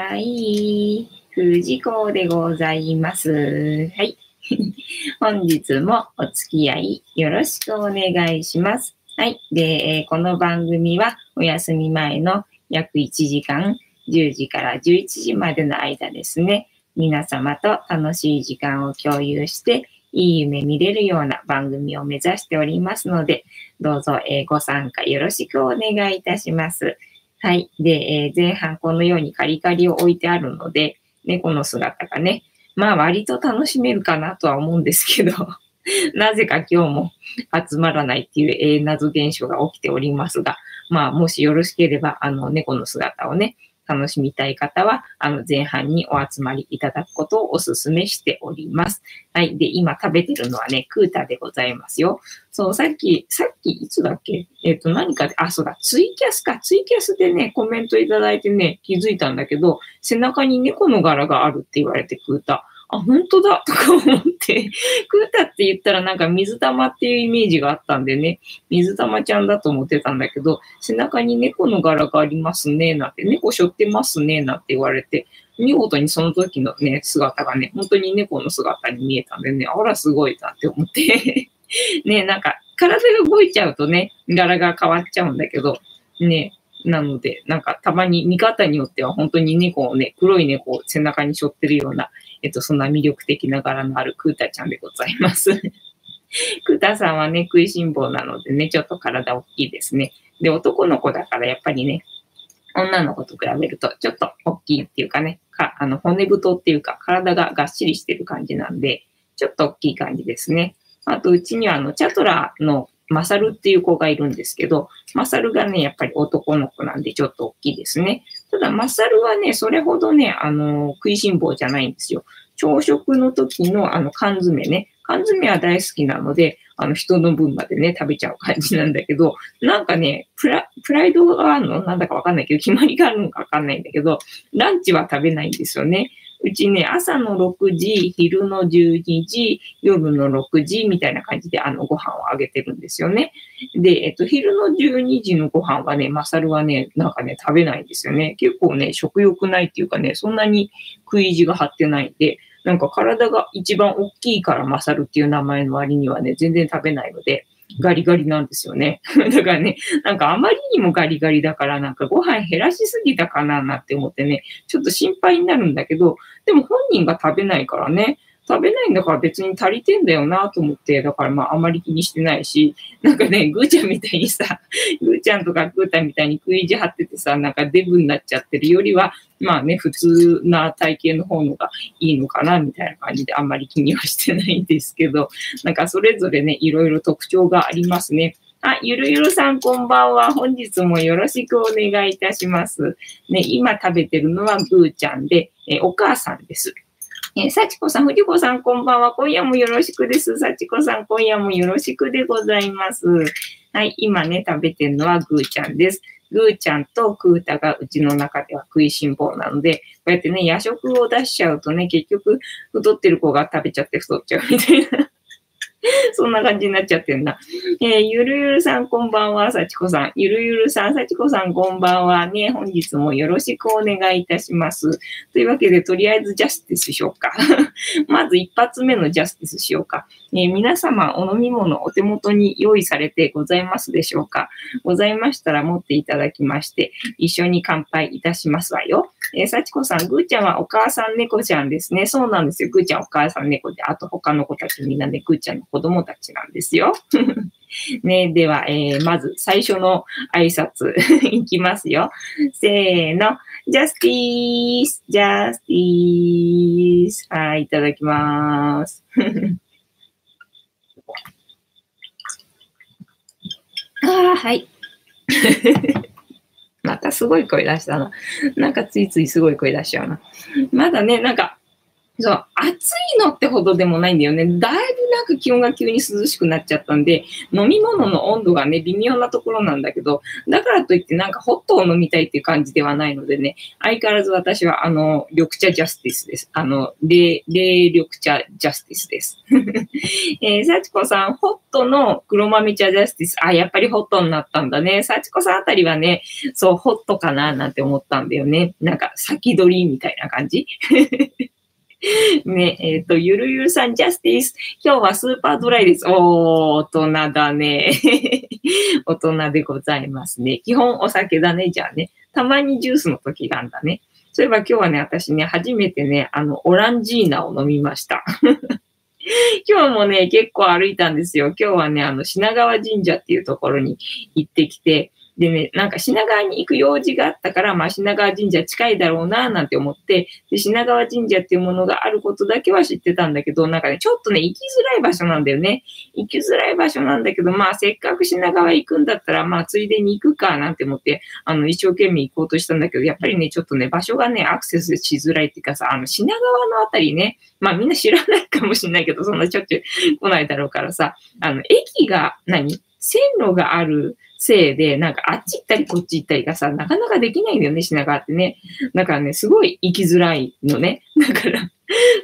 はい。藤子でございます。はい。本日もお付き合いよろしくお願いします。はい。で、この番組はお休み前の約1時間、10時から11時までの間ですね、皆様と楽しい時間を共有して、いい夢見れるような番組を目指しておりますので、どうぞ、えご参加よろしくお願いいたします。はい。で、え前半このようにカリカリを置いてあるので、猫の姿がね、まあ割と楽しめるかなとは思うんですけど、なぜか今日も集まらないっていう、えー、謎現象が起きておりますが、まあもしよろしければ、あの猫の姿をね、楽しみたい方は、あの、前半にお集まりいただくことをお勧めしております。はい。で、今食べてるのはね、クータでございますよ。そう、さっき、さっき、いつだっけ？えっ、ー、と、何かで、あ、そうだ、ツイキャスか。ツイキャスでね、コメントいただいてね、気づいたんだけど、背中に猫の柄があるって言われてクータ。あ、本当だ。とか思って、クータって言ったらなんか水玉っていうイメージがあったんでね、水玉ちゃんだと思ってたんだけど、背中に猫の柄がありますね、なんて、猫背負ってますね、なんて言われて、見事にその時のね、姿がね、本当に猫の姿に見えたんでね、あらすごいなって思って。ね、なんか体が動いちゃうとね、柄が変わっちゃうんだけど、ね、なので、なんかたまに見方によっては本当に猫をね、黒い猫を背中に背負ってるようなえっと、そんな魅力的な柄のあるクータちゃんでございます。クータさんはね、食いしん坊なのでね、ちょっと体大きいですね。で、男の子だからやっぱりね、女の子と比べるとちょっと大きいっていうかね、かあの骨太っていうか体ががっしりしてる感じなんで、ちょっと大きい感じですね。あと、うちにはあの、チャトラのマサルっていう子がいるんですけど、マサルがね、やっぱり男の子なんでちょっと大きいですね。ただ、マサルはね、それほどね、あの、食いしん坊じゃないんですよ。朝食の時のあの缶詰ね。缶詰は大好きなので、あの人の分までね、食べちゃう感じなんだけど、なんかね、プラプライドがあるの？なんだかわかんないけど、決まりがあるのかわかんないんだけど、ランチは食べないんですよね。うちね、朝の6時、昼の12時、夜の6時みたいな感じであのご飯をあげてるんですよね。で、えっと、昼の12時のご飯はね、マサルはね、なんかね、食べないんですよね。結構ね、食欲ないっていうかね、そんなに食い意地が張ってないんで、なんか体が一番大きいからマサルっていう名前の割にはね、全然食べないので、ガリガリなんですよね。だからね、なんかあまりにもガリガリだから、なんかご飯減らしすぎたかななんて思ってね、ちょっと心配になるんだけど、でも本人が食べないからね、食べないんだから別に足りてんだよなと思って、だからまああまり気にしてないし、なんかね、ぐーちゃんみたいにさ、ぐーちゃんとかぐーたんみたいに食い意地張っててさ、なんかデブになっちゃってるよりは、まあね、普通な体型の方のがいいのかなみたいな感じであんまり気にはしてないんですけど、なんかそれぞれね、いろいろ特徴がありますね。あ、ゆるゆるさんこんばんは。本日もよろしくお願いいたします。ね、今食べてるのはぐーちゃんで、えお母さんです。えー、幸子さん、藤子さん、こんばんは。今夜もよろしくです。幸子さん、今夜もよろしくでございます。はい、今ね、食べてるのはぐーちゃんです。ぐーちゃんとクータがうちの中では食いしん坊なので、こうやってね、夜食を出しちゃうとね、結局、太ってる子が食べちゃって太っちゃうみたいな そんな感じになっちゃってんな。えー、ゆるゆるさんこんばんは、さちこさん。ゆるゆるさん、さちこさんこんばんはね。本日もよろしくお願いいたします。というわけで、とりあえずジャスティスしようか。まず一発目のジャスティスしようか。えー、皆様、お飲み物お手元に用意されてございますでしょうか？ございましたら持っていただきまして、一緒に乾杯いたしますわよ。えー、幸子さん、ぐーちゃんはお母さん猫ちゃんですね。そうなんですよ。ぐーちゃんお母さん猫で、あと他の子たちみんなね、ぐーちゃんの子供たちなんですよ。ね、では、えー、まず最初の挨拶 いきますよ。せーの。ジャスティース、ジャスティース。はい、いただきます。ああ、はい。またすごい声出したな。なんかついついすごい声出しちゃうな。まだね、なんか、そう、暑いのってほどでもないんだよね。だいぶなんか気温が急に涼しくなっちゃったんで、飲み物の温度がね、微妙なところなんだけど、だからといってなんかホットを飲みたいっていう感じではないのでね、相変わらず私はあの、緑茶ジャスティスです。あの、冷、冷緑茶ジャスティスです。えー、幸子さん、ホットの黒豆茶ジャスティス。あ、やっぱりホットになったんだね。幸子さんあたりはね、そう、ホットかななんて思ったんだよね。なんか先取りみたいな感じ。ね、えっ、ー、と、ゆるゆるさん、ジャスティス。今日はスーパードライです。おー、大人だね。大人でございますね。基本お酒だね、じゃあね。たまにジュースの時なんだね。そういえば今日はね、私ね、初めてね、あの、オランジーナを飲みました。今日もね、結構歩いたんですよ。今日はね、あの、品川神社っていうところに行ってきて、でね、なんか品川に行く用事があったから、まあ品川神社近いだろうな、なんて思って、で、品川神社っていうものがあることだけは知ってたんだけど、なんかね、ちょっとね、行きづらい場所なんだよね。行きづらい場所なんだけど、まあせっかく品川行くんだったら、まあついでに行くか、なんて思って、あの、一生懸命行こうとしたんだけど、やっぱりね、ちょっとね、場所がね、アクセスしづらいっていうかさ、あの、品川のあたりね、まあみんな知らないかもしれないけど、そんなしょっちゅう来ないだろうからさ、あの、駅が何？線路があるせいで、なんかあっち行ったりこっち行ったりがさ、なかなかできないんだよね、品川ってね。だからね、すごい行きづらいのね。だから、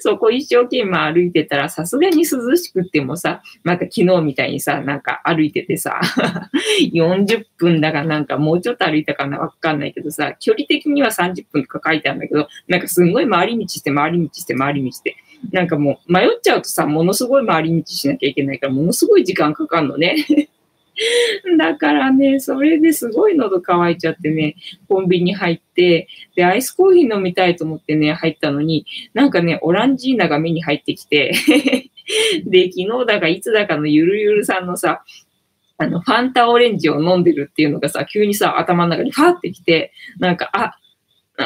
そこ一生懸命歩いてたら、さすがに涼しくってもさ、また昨日みたいにさ、なんか歩いててさ、40分だかなんかもうちょっと歩いたかなわかんないけどさ、距離的には30分とか書いてあるんだけど、なんかすんごい回り道して回り道して回り道して、なんかもう迷っちゃうとさ、ものすごい回り道しなきゃいけないから、ものすごい時間かかるのね。だからね、それですごい喉乾いちゃってね、コンビニ入って、で、アイスコーヒー飲みたいと思ってね、入ったのに、なんかね、オランジーナが目に入ってきて で、昨日だかいつだかのゆるゆるさんのさ、あの、ファンタオレンジを飲んでるっていうのがさ、急にさ、頭の中にファーってきて、なんか、あ、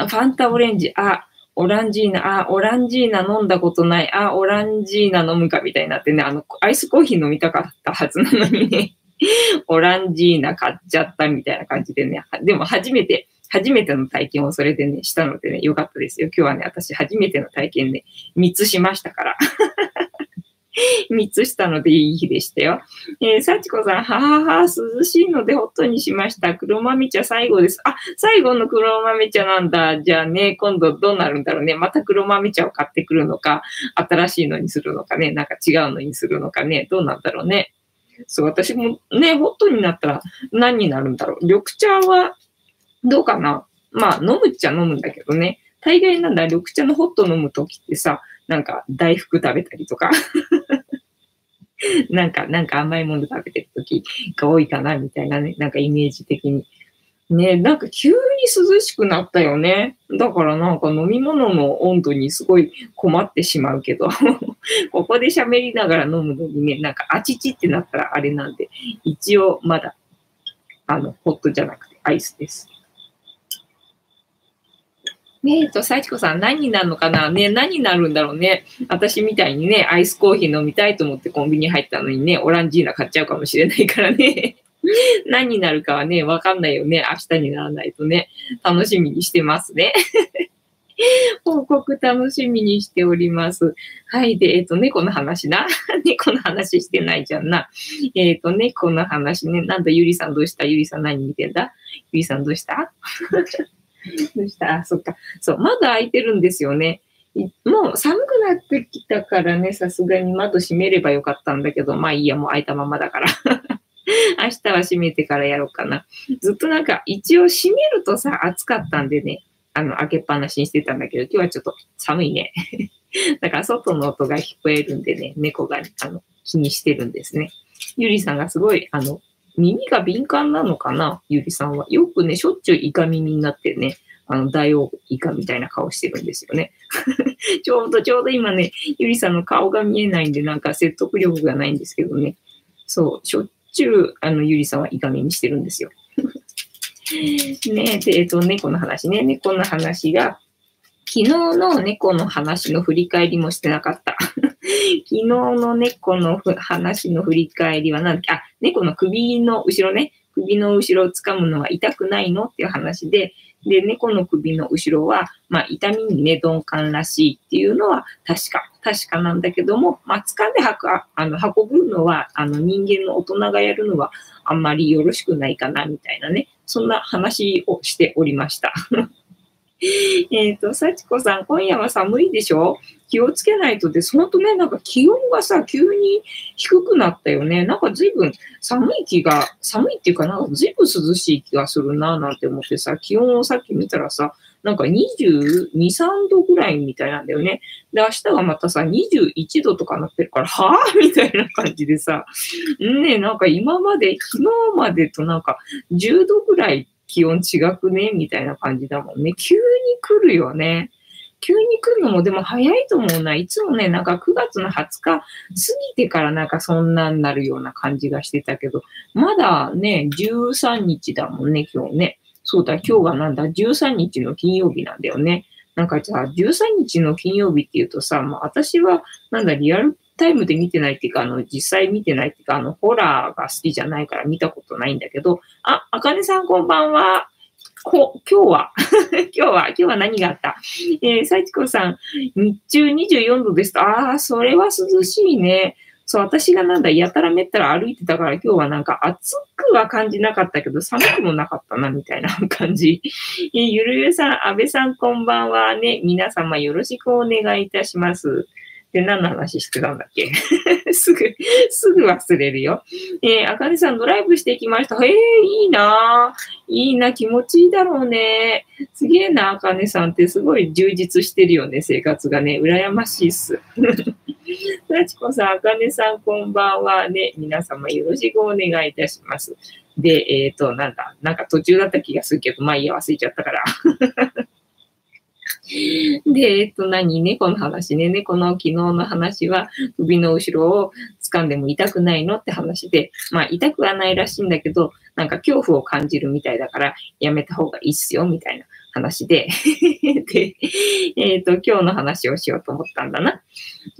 ファンタオレンジ、あ、オランジーナ、あ、オランジーナ飲んだことない、あ、オランジーナ飲むかみたいになってね、あの、アイスコーヒー飲みたかったはずなのにね、オランジーナ買っちゃったみたいな感じでね、でも初めて、初めての体験をそれでね、したのでね、よかったですよ。今日はね、私初めての体験ね、3つしましたから。3つしたのでいい日でしたよ。えー、幸子さん、ははは、涼しいのでホットにしました。黒豆茶最後です。あ、最後の黒豆茶なんだ。じゃあね、今度どうなるんだろうね。また黒豆茶を買ってくるのか、新しいのにするのかね、なんか違うのにするのかね、どうなんだろうね。そう、私もね、ホットになったら何になるんだろう。緑茶はどうかなまあ、飲むっちゃ飲むんだけどね。大概なんだ、緑茶のホット飲むときってさ、なんか大福食べたりとか なんか、なんか甘いもの食べてるときが多いかな、みたいなね、なんかイメージ的に。ね、なんか急に涼しくなったよね。だからなんか飲み物の温度にすごい困ってしまうけど、ここで喋りながら飲むのにね、なんかあちちってなったらあれなんで、一応まだ、あの、ホットじゃなくてアイスです。ねえと、幸子さん、何になるのかな？ね何になるんだろうね？私みたいにね、アイスコーヒー飲みたいと思ってコンビニ入ったのにね、オランジーナ買っちゃうかもしれないからね。何になるかはね、わかんないよね。明日にならないとね。楽しみにしてますね。報告楽しみにしております。はい。で、えっ、ー、と、猫の話な。猫の話してないじゃんな。えっ、ー、と、猫の話ね。なんだ、ゆりさんどうした？ゆりさん何見てんだ？ゆりさんどうした？どうした？あ、そっか。そう、窓開いてるんですよね。もう寒くなってきたからね、さすがに窓閉めればよかったんだけど、まあいいや、もう開いたままだから。明日は閉めてからやろうかな。ずっとなんか、一応閉めるとさ、暑かったんでね、あの、開けっぱなしにしてたんだけど、今日はちょっと寒いね。だから外の音が聞こえるんでね、猫が、あの、気にしてるんですね。ゆりさんがすごい、あの、耳が敏感なのかな？ゆりさんは。よくね、しょっちゅうイカ耳になってね、あの、大王イカみたいな顔してるんですよね。ちょうどちょうど今ね、ゆりさんの顔が見えないんで、なんか説得力がないんですけどね。そう、しょっちゅう、あの、ゆりさんはイカ耳してるんですよ。ねで、えっと、猫の話ね。猫の話が、昨日の猫の話の振り返りもしてなかった。昨日の猫の話の振り返りは何あ、猫の首の後ろね。首の後ろを掴むのは痛くないのっていう話で、で、猫の首の後ろは、まあ、痛みにね、鈍感らしいっていうのは確か、確かなんだけども、まあ、掴んではくあの運ぶのは、あの、人間の大人がやるのはあんまりよろしくないかな、みたいなね、そんな話をしておりました。えっと、幸子さん、今夜は寒いでしょ？気をつけないとです。ほんとね、なんか気温がさ、急に低くなったよね。なんか随分寒い気が、寒いっていうかなんか随分涼しい気がするなぁなんて思ってさ、気温をさっき見たらさ、なんか22、3度ぐらいみたいなんだよね。で、明日はまたさ、21度とかなってるから、はぁみたいな感じでさ、ね、なんか今まで、昨日までとなんか10度ぐらい気温違くね？みたいな感じだもんね。急に来るよね。急に来るのもでも早いと思うな。いつもね、なんか9月の20日過ぎてからなんかそんなになるような感じがしてたけど、まだね、13日だもんね、今日ね。そうだ、今日はなんだ、13日の金曜日なんだよね。なんかじゃあ、13日の金曜日っていうとさ、まあ私は、なんだ、リアルタイムで見てないっていうか、あの、実際見てないっていうか、あの、ホラーが好きじゃないから見たことないんだけど、あ、あかねさんこんばんは。こ、今日は 今日は、今日は何があった？えー、さいちこさん、日中24度ですと、ああ、それは涼しいね。そう、私がなんだ、やたらめったら歩いてたから今日はなんか暑くは感じなかったけど、寒くもなかったな、みたいな 感じ。えー、ゆるゆるさん、安倍さんこんばんはね。皆様よろしくお願いいたします。で、何の話してたんだっけ？すぐ、すぐ忘れるよ。えー、あかねさんドライブしてきました。へえー、いいないいな、気持ちいいだろうね。すげえな、あかねさんってすごい充実してるよね、生活がね。羨ましいっす。さちこさん、あかねさん、こんばんはね。皆様よろしくお願いいたします。で、えっ、ー、と、なんだ、なんか途中だった気がするけど、まあいいや、忘れちゃったから。で、えっと何、猫の話ね。猫の昨日の話は、首の後ろを掴んでも痛くないのって話で、まあ痛くはないらしいんだけど、なんか恐怖を感じるみたいだから、やめた方がいいっすよ、みたいな話で。で、えっ、と、今日の話をしようと思ったんだな。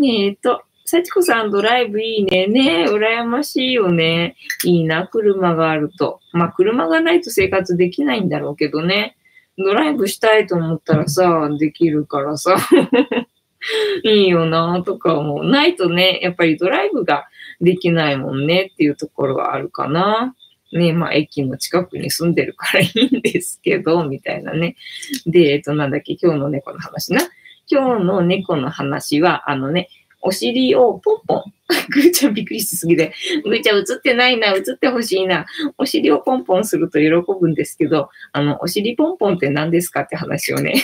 えっ、と、幸子さんドライブいいね。ね羨ましいよね。いいな、車があると。まあ、車がないと生活できないんだろうけどね。ドライブしたいと思ったらさ、できるからさ、いいよなとか思う。ないとね、やっぱりドライブができないもんねっていうところはあるかな。ね、まあ駅の近くに住んでるからいいんですけど、みたいなね。で、えっと、なんだっけ、今日の猫の話な。今日の猫の話は、あのね、お尻をポンポン。ぐーちゃんびっくりしすぎで。ぐーちゃん映ってないな、映ってほしいな。お尻をポンポンすると喜ぶんですけど、あの、お尻ポンポンって何ですかって話をね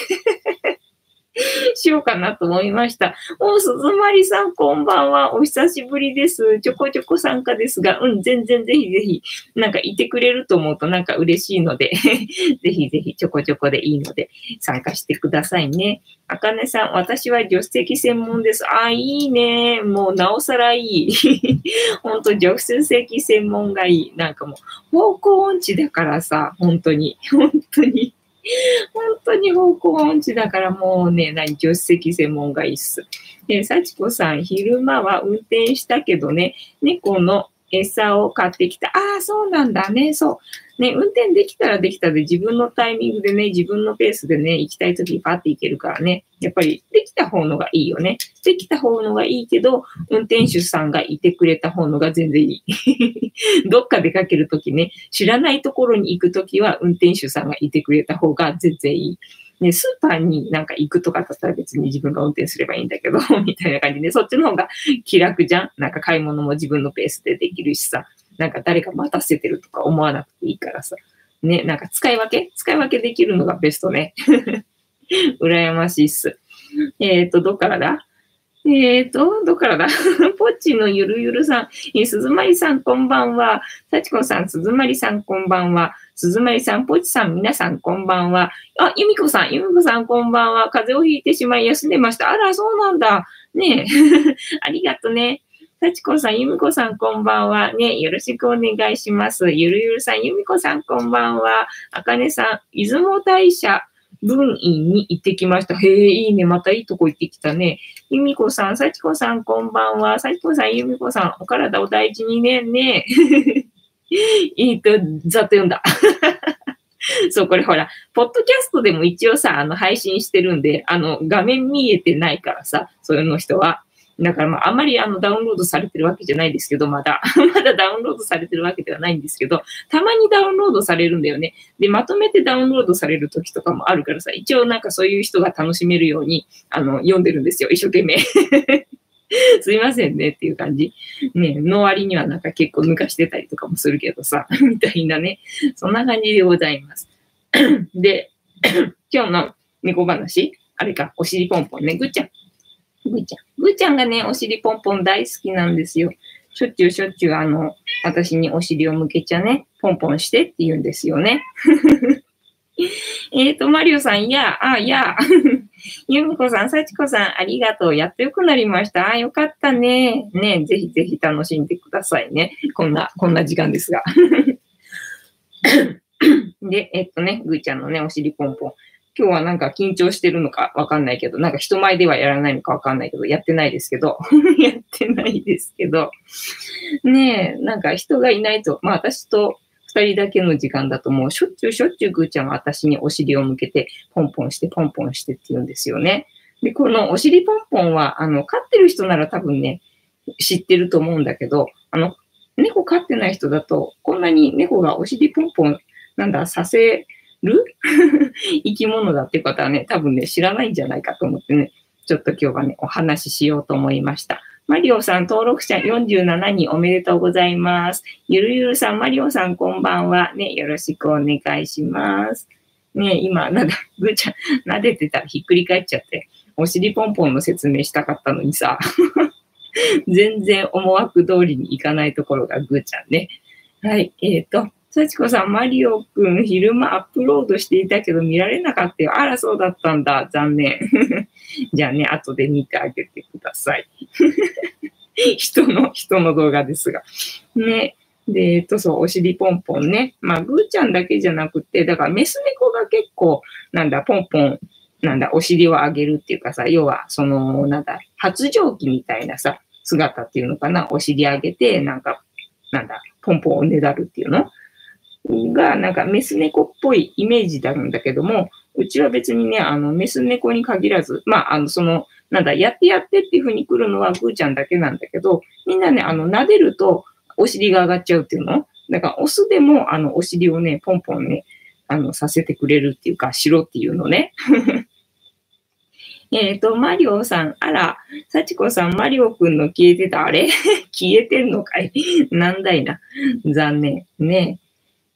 しようかなと思いました。お、鈴まりさん、こんばんは。お久しぶりです。ちょこちょこ参加ですが、うん、全然ぜひぜひ、なんかいてくれると思うとなんか嬉しいので ぜひぜひちょこちょこでいいので参加してくださいね。あかねさん、私は助手席専門です。あ、いいね。もうなおさらいい。ほんと、助手席専門がいい。なんかもう、方向音痴だからさ、本当に、本当に。本当に方向音痴だからもうね、何、助手席専門がいいっす。で、幸子さん、昼間は運転したけどね、猫の餌を買ってきた。ああ、そうなんだね。そう。ね、運転できたらできたで自分のタイミングでね、自分のペースでね、行きたい時にパって行けるからね、やっぱりできた方のがいいよね。できた方のがいいけど、運転手さんがいてくれた方のが全然いい。どっか出かけるときね、知らないところに行くときは運転手さんがいてくれた方が全然いい。ね、スーパーになんか行くとかだったら別に自分が運転すればいいんだけど、みたいな感じで、そっちの方が気楽じゃんなんか買い物も自分のペースでできるしさ。なんか誰か待たせてるとか思わなくていいからさ。ね、なんか使い分け？使い分けできるのがベストね。羨ましいっす。えっ、ー、と、どっからだ？えっ、ー、と、どっからだ？ポッチのゆるゆるさん、えー、鈴まりさんこんばんは。幸子さん、鈴まりさんこんばんは。鈴まりさん、ポッチさん、皆さんこんばんは。あ、ゆみこさん、ゆみこさんこんばんは。風邪をひいてしまい休んでました。あら、そうなんだ。ねえ。ありがとね。幸子さん、ゆみこさん、こんばんは。ね、よろしくお願いします。ゆるゆるさん、ゆみこさん、こんばんは。あかねさん、出雲大社分院に行ってきました。へえ、いいね。またいいとこ行ってきたね。ゆみこさん、幸子さん、こんばんは。幸子さん、ゆみこさん、お体お大事にね。ね。えっと、ざっと読んだ。そう、これほら、ポッドキャストでも一応さ、あの、配信してるんで、あの、画面見えてないからさ、そういうの人は。だからまあ、あんまりあの、ダウンロードされてるわけじゃないですけど、まだ。まだダウンロードされてるわけではないんですけど、たまにダウンロードされるんだよね。で、まとめてダウンロードされる時とかもあるからさ、一応なんかそういう人が楽しめるように、あの、読んでるんですよ。一生懸命。すいませんねっていう感じ。ね、の割にはなんか結構抜かしてたりとかもするけどさ、みたいなね。そんな感じでございます。で、今日の猫話、あれか、お尻ポンポンね、ぐっちゃん。ぐーちゃん。ぐーちゃんがね、お尻ポンポン大好きなんですよ。しょっちゅうしょっちゅう、あの、私にお尻を向けちゃね、ポンポンしてって言うんですよね。えっと、マリオさん、いや、あ、いや。ゆみこさん、さちこさん、ありがとう。やっとよくなりました。あ、よかったね。ね、ぜひぜひ楽しんでくださいね。こんな、こんな時間ですが。で、えっとね、ぐーちゃんのね、お尻ポンポン。今日はなんか緊張してるのかわかんないけど、なんか人前ではやらないのかわかんないけど、やってないですけど、やってないですけど、ねえ、なんか人がいないと、まあ私と二人だけの時間だともうしょっちゅうしょっちゅうぐーちゃんは私にお尻を向けて、ポンポンしてポンポンしてって言うんですよね。で、このお尻ポンポンは、あの、飼ってる人なら多分ね、知ってると思うんだけど、あの、猫飼ってない人だと、こんなに猫がお尻ポンポン、なんだ、させる？生き物だっていう方はね、多分ね、知らないんじゃないかと思ってね、ちょっと今日はね、お話ししようと思いました。マリオさん、登録者47人おめでとうございます。ゆるゆるさん、マリオさん、こんばんは。ね、よろしくお願いします。ね、今、なんだ、ぐーちゃん、撫でてたらひっくり返っちゃって、お尻ポンポンの説明したかったのにさ、全然思惑通りにいかないところがぐーちゃんね。はい、えっ、ー、と、幸子さん、マリオくん、昼間アップロードしていたけど見られなかったよ。あら、そうだったんだ。残念。じゃあね、後で見てあげてください。人の、人の動画ですが。ね。で、えっと、そう、お尻ポンポンね。まあ、ぐーちゃんだけじゃなくて、だからメス猫が結構、なんだ、ポンポン、なんだ、お尻を上げるっていうかさ、要は、その、なんだ、発情期みたいなさ、姿っていうのかな。お尻上げて、なんか、なんだ、ポンポンをねだるっていうのが、なんかメス猫っぽいイメージなんだけども、うちは別にね、あの、メス猫に限らず、まあ、あの、その、なんだ、やってやってっていう風に来るのはぐーちゃんだけなんだけど、みんなね、あの、撫でるとお尻が上がっちゃうっていうの？だから、オスでも、あの、お尻をね、ポンポンね、あの、させてくれるっていうか、しろっていうのね。えっと、マリオさん、あら、幸子さん、マリオくんの消えてた、あれ？消えてんのかい？なんだいな。残念。ね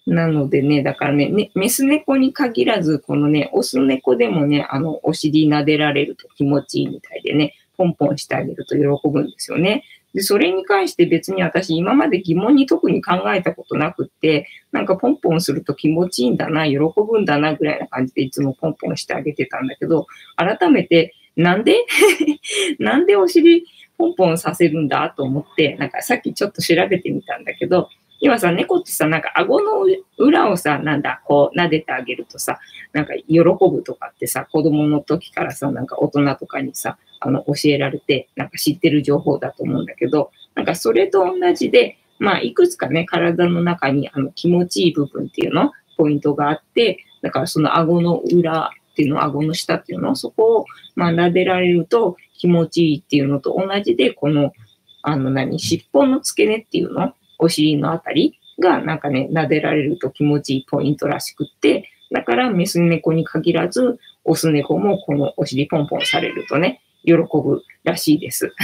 なのでね、だからね、ねメス猫に限らず、このね、オス猫でもね、あの、お尻撫でられると気持ちいいみたいでね、ポンポンしてあげると喜ぶんですよね。で、それに関して別に私今まで疑問に特に考えたことなくって、なんかポンポンすると気持ちいいんだな、喜ぶんだなぐらいな感じでいつもポンポンしてあげてたんだけど、改めて、なんで？なんでお尻ポンポンさせるんだ？と思って、なんかさっきちょっと調べてみたんだけど、要はさ、猫ってさ、なんか顎の裏をさ、なんだ、こう撫でてあげるとさ、なんか喜ぶとかってさ、子供の時からさ、なんか大人とかにさ、あの、教えられて、なんか知ってる情報だと思うんだけど、なんかそれと同じで、まあ、いくつかね、体の中にあの気持ちいい部分っていうの、ポイントがあって、だからその顎の裏っていうの、顎の下っていうの、そこを、まあ、撫でられると気持ちいいっていうのと同じで、この、あの何、尻尾の付け根っていうの、お尻のあたりがなんかね、撫でられると気持ちいいポイントらしくって、だからメス猫に限らず、オス猫もこのお尻ポンポンされるとね、喜ぶらしいです。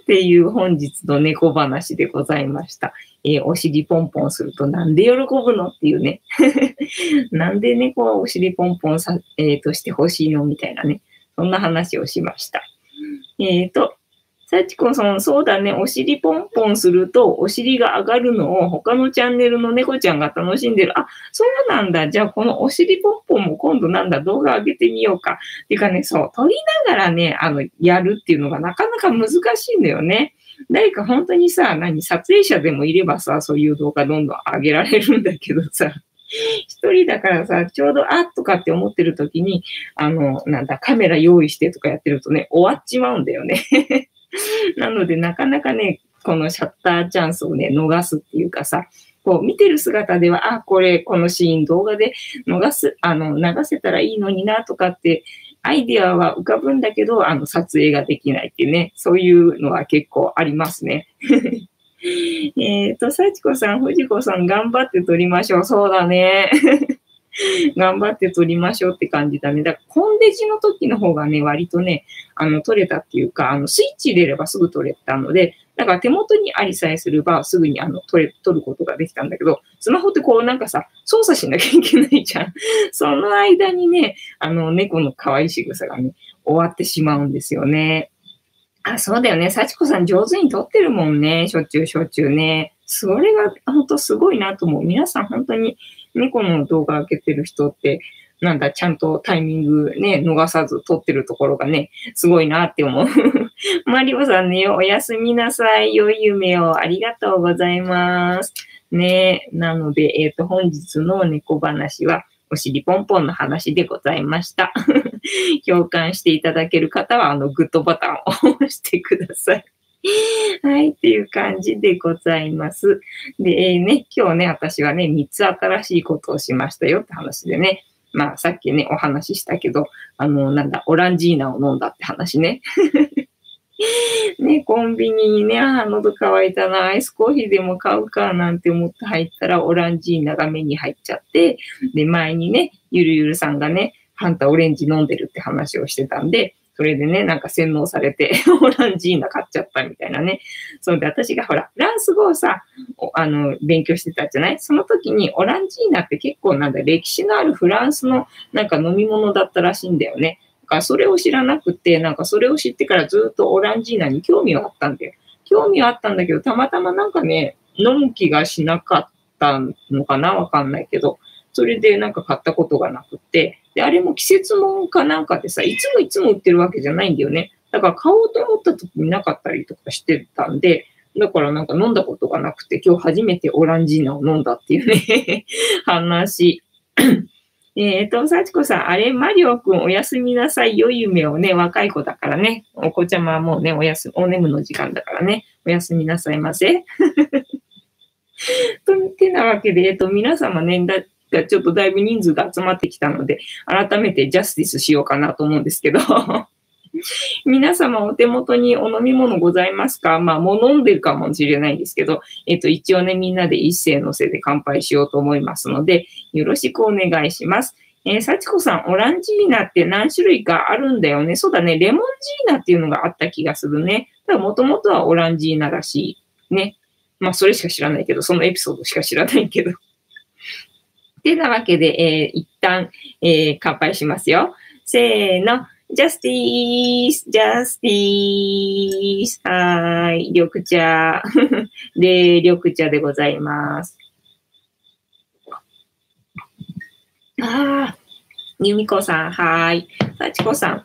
っていう本日の猫話でございました。えー、お尻ポンポンするとなんで喜ぶのっていうね。なんで猫はお尻ポンポンさ、えー、としてほしいのみたいなね。そんな話をしました。えっ、ー、と、幸子さん、そうだね。お尻ポンポンすると、お尻が上がるのを他のチャンネルの猫ちゃんが楽しんでる。あ、そうなんだ。じゃあ、このお尻ポンポンも今度なんだ、動画上げてみようか。っていうかね、そう、撮りながらね、あの、やるっていうのがなかなか難しいんだよね。誰か本当にさ、何、撮影者でもいればさ、そういう動画どんどん上げられるんだけどさ、一人だからさ、ちょうどあっとかって思ってる時に、あの、なんだ、カメラ用意してとかやってるとね、終わっちまうんだよね。なので、なかなかね、このシャッターチャンスをね、逃すっていうかさ、こう見てる姿では、あ、これ、このシーン動画で逃す、あの、流せたらいいのになとかって、アイディアは浮かぶんだけど、あの、撮影ができないってね、そういうのは結構ありますね。えっと、幸子さん、藤子さん、頑張って撮りましょう。そうだね。頑張って撮りましょうって感じだね。だから、コンデジの時の方がね、割とね、あの、撮れたっていうか、あの、スイッチ入れればすぐ撮れたので、だから手元にありさえすればすぐにあの撮れ、撮ることができたんだけど、スマホってこうなんかさ、操作しなきゃいけないじゃん。その間にね、あの、猫の可愛い仕草がね、終わってしまうんですよね。あ、そうだよね。幸子さん上手に撮ってるもんね。しょっちゅうしょっちゅうね。それが本当すごいなと思う。皆さん本当に猫の動画開けてる人って、なんだ、ちゃんとタイミングね、逃さず撮ってるところがね、すごいなって思う。マリオさんね、おやすみなさい。良い夢をありがとうございます。ね、なので、えっ、ー、と、本日の猫話は、お尻ポンポンの話でございました。共感していただける方は、あの、グッドボタンを押してください。はい、っていう感じでございます。で、えー、ね、今日ね、私はね、3つ新しいことをしましたよって話でね、まあ、さっきね、お話ししたけど、あの、なんだ、オランジーナを飲んだって話ね。ね、コンビニにね、ああ、喉乾いたな、アイスコーヒーでも買うかなんて思って入ったら、オランジーナが目に入っちゃって、で、前にね、ゆるゆるさんがね、ハンタオレンジ飲んでるって話をしてたんで、それでね、なんか洗脳されて オランジーナ買っちゃったみたいなね。それで私がほら、フランス語をさ、あの、勉強してたじゃない？その時にオランジーナって結構なんだ、歴史のあるフランスのなんか飲み物だったらしいんだよね。だからそれを知らなくて、なんかそれを知ってからずっとオランジーナに興味はあったんだよ。興味はあったんだけど、たまたまなんかね、飲む気がしなかったのかな？わかんないけど、それでなんか買ったことがなくて、で、あれも季節もかなんかでさ、いつもいつも売ってるわけじゃないんだよね。だから買おうと思った時になかったりとかしてたんで、だからなんか飲んだことがなくて、今日初めてオランジーナを飲んだっていうね 話。えっと、幸子さん、あれ、マリオくんおやすみなさい。良い夢をね、若い子だからね。お子ちゃまはもうね、おやす、お眠の時間だからね。おやすみなさいませ。と、てなわけで、えっと、皆様ね、だがちょっとだいぶ人数が集まってきたので、改めてジャスティスしようかなと思うんですけど 皆様お手元にお飲み物ございますか？まあ、もう飲んでるかもしれないんですけど、えっと、一応ね、みんなで一斉のせで乾杯しようと思いますので、よろしくお願いします。えー、幸子さん、オランジーナって何種類かあるんだよね。そうだね、レモンジーナっていうのがあった気がするね。ただ、もともとはオランジーナらしい。ね。まあ、それしか知らないけど、そのエピソードしか知らないけど。てなわけで、えー、一旦、えー、乾杯しますよ。せーの。ジャスティース、ジャスティース。はい。緑茶。で、緑茶でございます。ああ、由美子さん、はーい。幸子さん、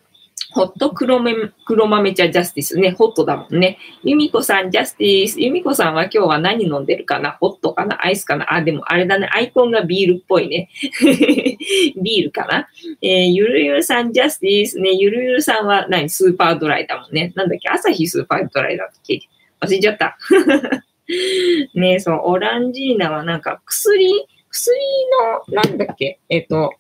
ホット黒め黒豆茶ジャスティスね。ホットだもんね。由美子さん、ジャスティス。由美子さんは今日は何飲んでるかな？ホットかな？アイスかな？あ、でもあれだね。アイコンがビールっぽいね。ビールかな？えー、ゆるゆるさん、ジャスティス。ね。ゆるゆるさんは何？スーパードライだもんね。なんだっけ？朝日スーパードライだっけ？忘れちゃった。ねそう、オランジーナはなんか薬、薬の、なんだっけ？えっ、ー、と、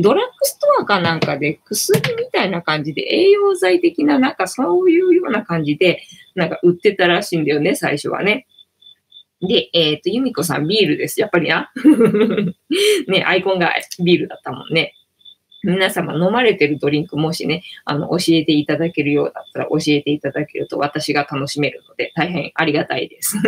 ドラッグストアかなんかで薬みたいな感じで栄養剤的ななんかそういうような感じでなんか売ってたらしいんだよね、最初はね。で、えっ、ー、と、由美子さんビールです。やっぱりな。ね、アイコンがビールだったもんね。皆様飲まれてるドリンクもしね、あの、教えていただけるようだったら教えていただけると私が楽しめるので大変ありがたいです。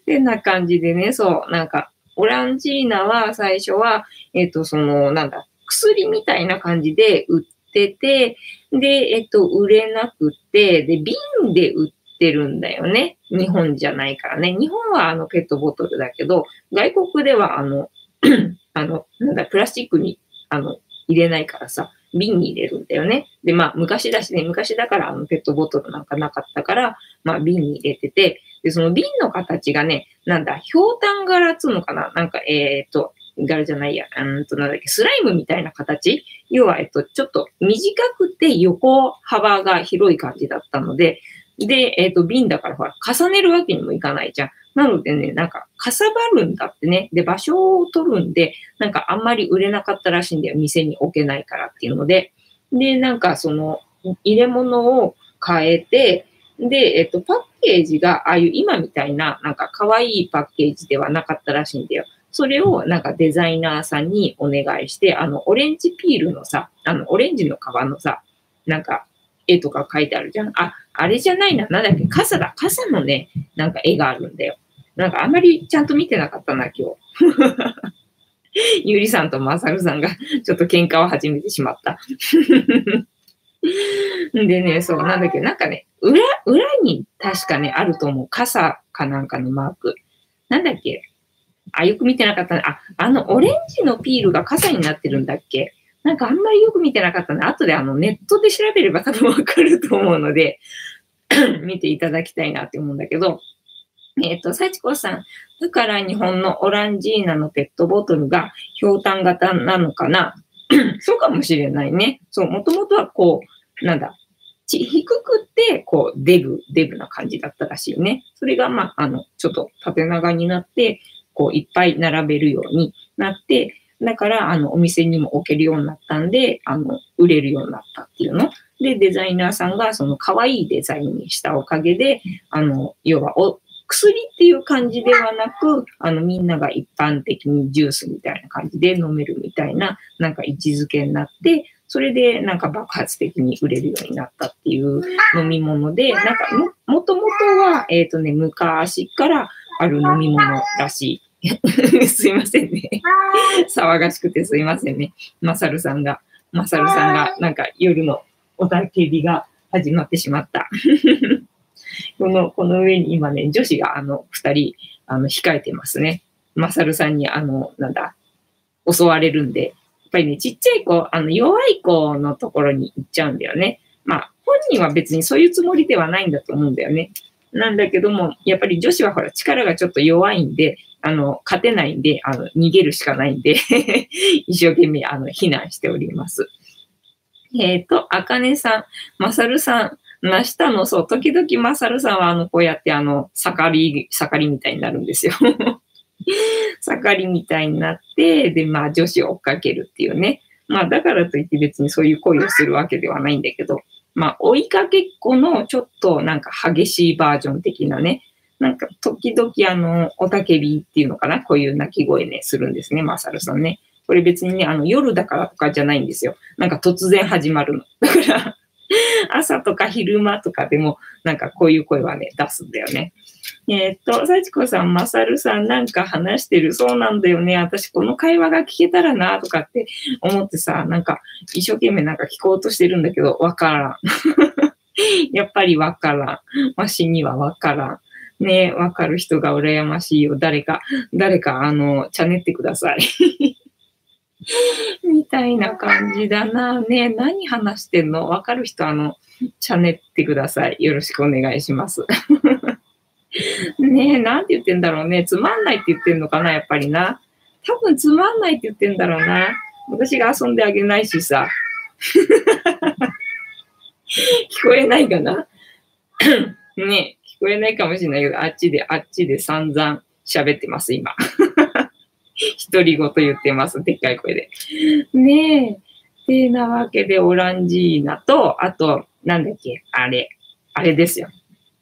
ってな感じでね、そう、なんか、オランジーナは最初は、えっ、と、その、なんだ、薬みたいな感じで売ってて、で、えっ、と、売れなくて、で、瓶で売ってるんだよね。日本じゃないからね。日本はあのペットボトルだけど、外国ではあの、あの、なんだ、プラスチックに、あの、入れないからさ、瓶に入れるんだよね。で、まあ、昔だしね、昔だからあのペットボトルなんかなかったから、まあ、瓶に入れてて、で、その瓶の形がね、なんだ、ひょうたん柄つうのかな？なんか、えっ、ー、と、柄じゃないや、うんと、なんだっけ、スライムみたいな形？要は、えっと、ちょっと短くて横幅が広い感じだったので、で、えっ、と、瓶だからほら、重ねるわけにもいかないじゃん。なのでね、なんか、かさばるんだってね。で、場所を取るんで、なんかあんまり売れなかったらしいんだよ。店に置けないからっていうので。で、なんかその、入れ物を変えて、で、えっと、パッケージが、ああいう今みたいな、なんか可愛いパッケージではなかったらしいんだよ。それをなんかデザイナーさんにお願いして、あの、オレンジピールのさ、あの、オレンジの皮のさ、なんか、絵とか書いてあるじゃん。あ、あれじゃないな。なんだっけ傘だ。傘のね、なんか絵があるんだよ。なんかあんまりちゃんと見てなかったな、今日。ゆりさんとまさるさんがちょっと喧嘩を始めてしまった。でね、そう、なんだっけ、なんかね、裏、裏に確かね、あると思う。傘かなんかのマーク。なんだっけ？あ、よく見てなかったね。あ、あの、オレンジのピールが傘になってるんだっけ？なんかあんまりよく見てなかったね。後であの、ネットで調べれば多分わかると思うので 見ていただきたいなって思うんだけど、えっ、ー、と、幸子さん、だから日本のオランジーナのペットボトルが氷炭型なのかな？そうかもしれないね。そう、もともとはこう、なんだ、低くて、こう、デブ、デブな感じだったらしいね。それが、まあ、あの、ちょっと縦長になって、こう、いっぱい並べるようになって、だから、あの、お店にも置けるようになったんで、あの、売れるようになったっていうの。で、デザイナーさんが、その、可愛いデザインにしたおかげで、あの、要はお、薬っていう感じではなく、あの、みんなが一般的にジュースみたいな感じで飲めるみたいな、なんか位置づけになって、それでなんか爆発的に売れるようになったっていう飲み物で、なんかも、もともとは、えっ、ー、とね、昔からある飲み物らしい。すいませんね。騒がしくてすいませんね。まさるさんが、まさるさんが、なんか夜のおたけびが始まってしまった。この、この上に今ね、女子があの、二人、あの、控えてますね。まさるさんに、あの、なんだ、襲われるんで、っぱりね、ちっちゃい子、あの、弱い子のところに行っちゃうんだよね。まあ、本人は別にそういうつもりではないんだと思うんだよね。なんだけども、やっぱり女子はほら、力がちょっと弱いんで、あの、勝てないんで、あの、逃げるしかないんで 一生懸命、あの、避難しております。えっ、ー、と、あかねさん、まさるさん、なしたの、そう、時々マサルさんはあの、こうやってあの、盛り、盛りみたいになるんですよ。盛りみたいになって、で、まあ、女子を追っかけるっていうね。まあ、だからといって別にそういう恋をするわけではないんだけど、まあ、追いかけっこのちょっとなんか激しいバージョン的なね、なんか時々あの、おたけびっていうのかな、こういう鳴き声ね、するんですね、マサルさんね。これ別にね、あの、夜だからとかじゃないんですよ。なんか突然始まるの。だから朝とか昼間とかでも、なんかこういう声はね、出すんだよね。えー、っと、幸子さん、まさるさんなんか話してる。そうなんだよね。私この会話が聞けたらな、とかって思ってさ、なんか一生懸命なんか聞こうとしてるんだけど、わからん。やっぱりわからん。わしにはわからん。ねわかる人が羨ましいよ。誰か、誰か、あの、チャネってください。みたいな感じだな。ね何話してんの？わかる人、あの、チャネってください。よろしくお願いします。ねえ、なんて言ってんだろうね。つまんないって言ってんのかな、やっぱりな。多分つまんないって言ってんだろうな。私が遊んであげないしさ。聞こえないかな ねえ、聞こえないかもしれないけど、あっちで、あっちで散々喋ってます、今。独り言言ってます。でっかい声で。ねえ。てなわけで、オランジーナと、あと、なんだっけ、あれ、あれですよ。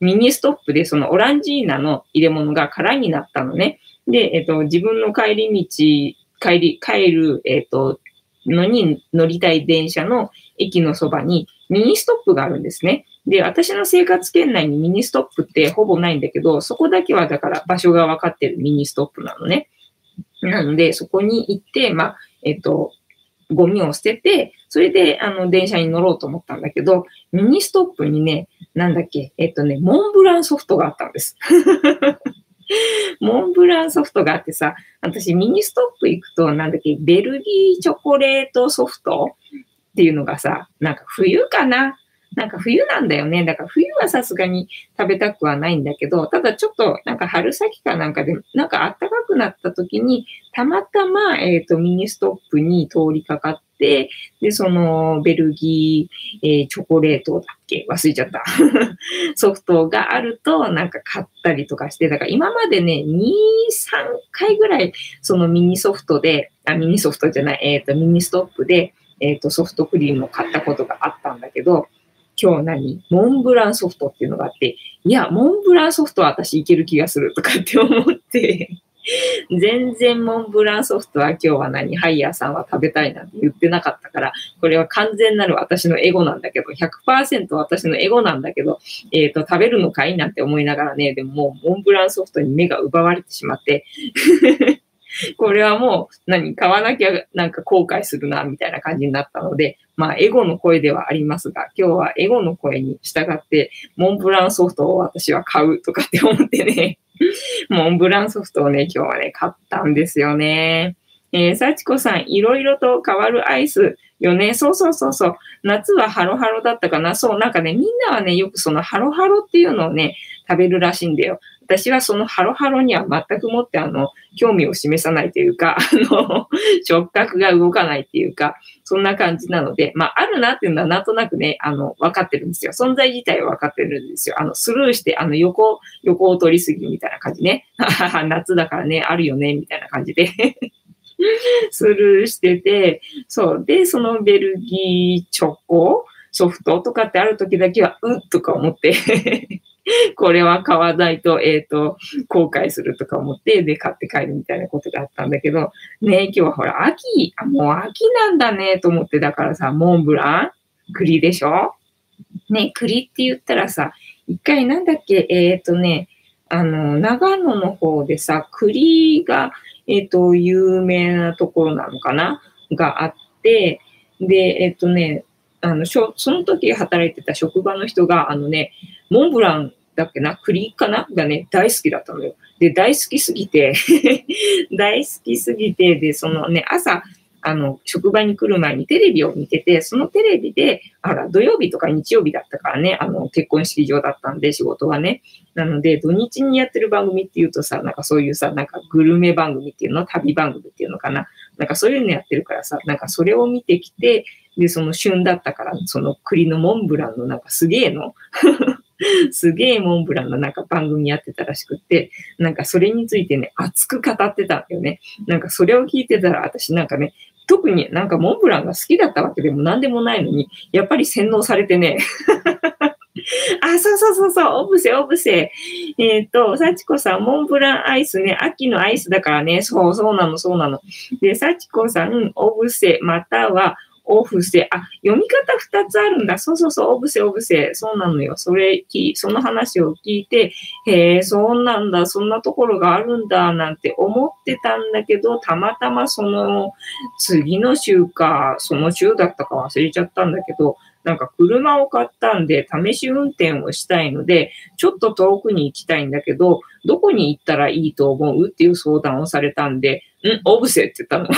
ミニストップで、そのオランジーナの入れ物が空になったのね。で、えっと、自分の帰り道、帰り、帰る、えっと、のに乗りたい電車の駅のそばにミニストップがあるんですね。で、私の生活圏内にミニストップってほぼないんだけど、そこだけはだから場所が分かってるミニストップなのね。なので、そこに行って、まあ、えっと、ゴミを捨てて、それで、あの、電車に乗ろうと思ったんだけど、ミニストップにね、なんだっけ、えっとね、モンブランソフトがあったんです。モンブランソフトがあってさ、私ミニストップ行くと、なんだっけ、ベルギーチョコレートソフトっていうのがさ、なんか冬かななんか冬なんだよね。だから冬はさすがに食べたくはないんだけど、ただちょっとなんか春先かなんかで、なんか暖かくなった時に、たまたま、えっ、と、ミニストップに通りかかって、で、そのベルギー、えー、チョコレートだっけ？忘れちゃった。ソフトがあると、なんか買ったりとかして、だから今までね、2、3回ぐらい、そのミニソフトで、あ、ミニソフトじゃない、えっ、と、ミニストップで、えっ、と、ソフトクリームを買ったことがあったんだけど、今日何？モンブランソフトっていうのがあって、いや、モンブランソフトは私いける気がするとかって思って 全然モンブランソフトは今日は何？ハイヤーさんは食べたいなんて言ってなかったから、これは完全なる私のエゴなんだけど、100%私のエゴなんだけど、えっ、ー、と、食べるのかい？なんて思いながらね、でももうモンブランソフトに目が奪われてしまって。これはもう何買わなきゃなんか後悔するな、みたいな感じになったので、まあ、エゴの声ではありますが、今日はエゴの声に従って、モンブランソフトを私は買うとかって思ってね、モンブランソフトをね、今日はね、買ったんですよね。えー、幸子さん、いろいろと変わるアイスよね。そうそうそうそう。夏はハロハロだったかな。そう、なんかね、みんなはね、よくそのハロハロっていうのをね、食べるらしいんだよ。私はそのハロハロには全くもってあの、興味を示さないというか、あの、触覚が動かないっていうか、そんな感じなので、まあ、あるなっていうのはなんとなくね、あの、分かってるんですよ。存在自体は分かってるんですよ。あの、スルーして、あの、横、横を取りすぎみたいな感じね。夏だからね、あるよね、みたいな感じで スルーしてて、そう。で、そのベルギーチョコソフトとかってある時だけは、うっとか思って これは買わないと、えっ、ー、と、後悔するとか思って、で、買って帰るみたいなことがあったんだけど、ね、今日はほら、秋、あ、もう秋なんだね、と思って、だからさ、モンブラン栗でしょ？ね、栗って言ったらさ、一回なんだっけ、えっ、ー、とね、あの、長野の方でさ、栗が、えっ、ー、と、有名なところなのかな？があって、で、えっ、とね、あの、その時働いてた職場の人が、あのね、モンブランだっけな、栗かな？がね、大好きだったのよ。で、大好きすぎて 大好きすぎて、で、そのね、朝、あの、職場に来る前にテレビを見てて、そのテレビで、あら、土曜日とか日曜日だったからね、あの、結婚式場だったんで、仕事はね。なので、土日にやってる番組っていうとさ、なんかそういうさ、なんかグルメ番組っていうの、旅番組っていうのかな？なんかそういうのやってるからさ、なんかそれを見てきて、で、その旬だったから、その栗のモンブランのなんかすげえの？すげえモンブランのなんか番組やってたらしくって、なんかそれについてね、熱く語ってたんだよね。なんかそれを聞いてたら私なんかね、特になんかモンブランが好きだったわけでも何でもないのに、やっぱり洗脳されてね。あ、そうそうそうそう、オブセ、オブセ。えっ、ー、と、幸子さん、モンブランアイスね、秋のアイスだからね、そう、そうなの、そうなの。で、幸子さん、オブセ、または、オブセ。あ、読み方二つあるんだ。そうそうそう、オブセ、オブセ。そうなのよ。それ、その話を聞いて、へえ、そうなんだ、そんなところがあるんだ、なんて思ってたんだけど、たまたまその、次の週か、その週だったか忘れちゃったんだけど、なんか車を買ったんで、試し運転をしたいので、ちょっと遠くに行きたいんだけど、どこに行ったらいいと思う？っていう相談をされたんで、んオブセって言ったの。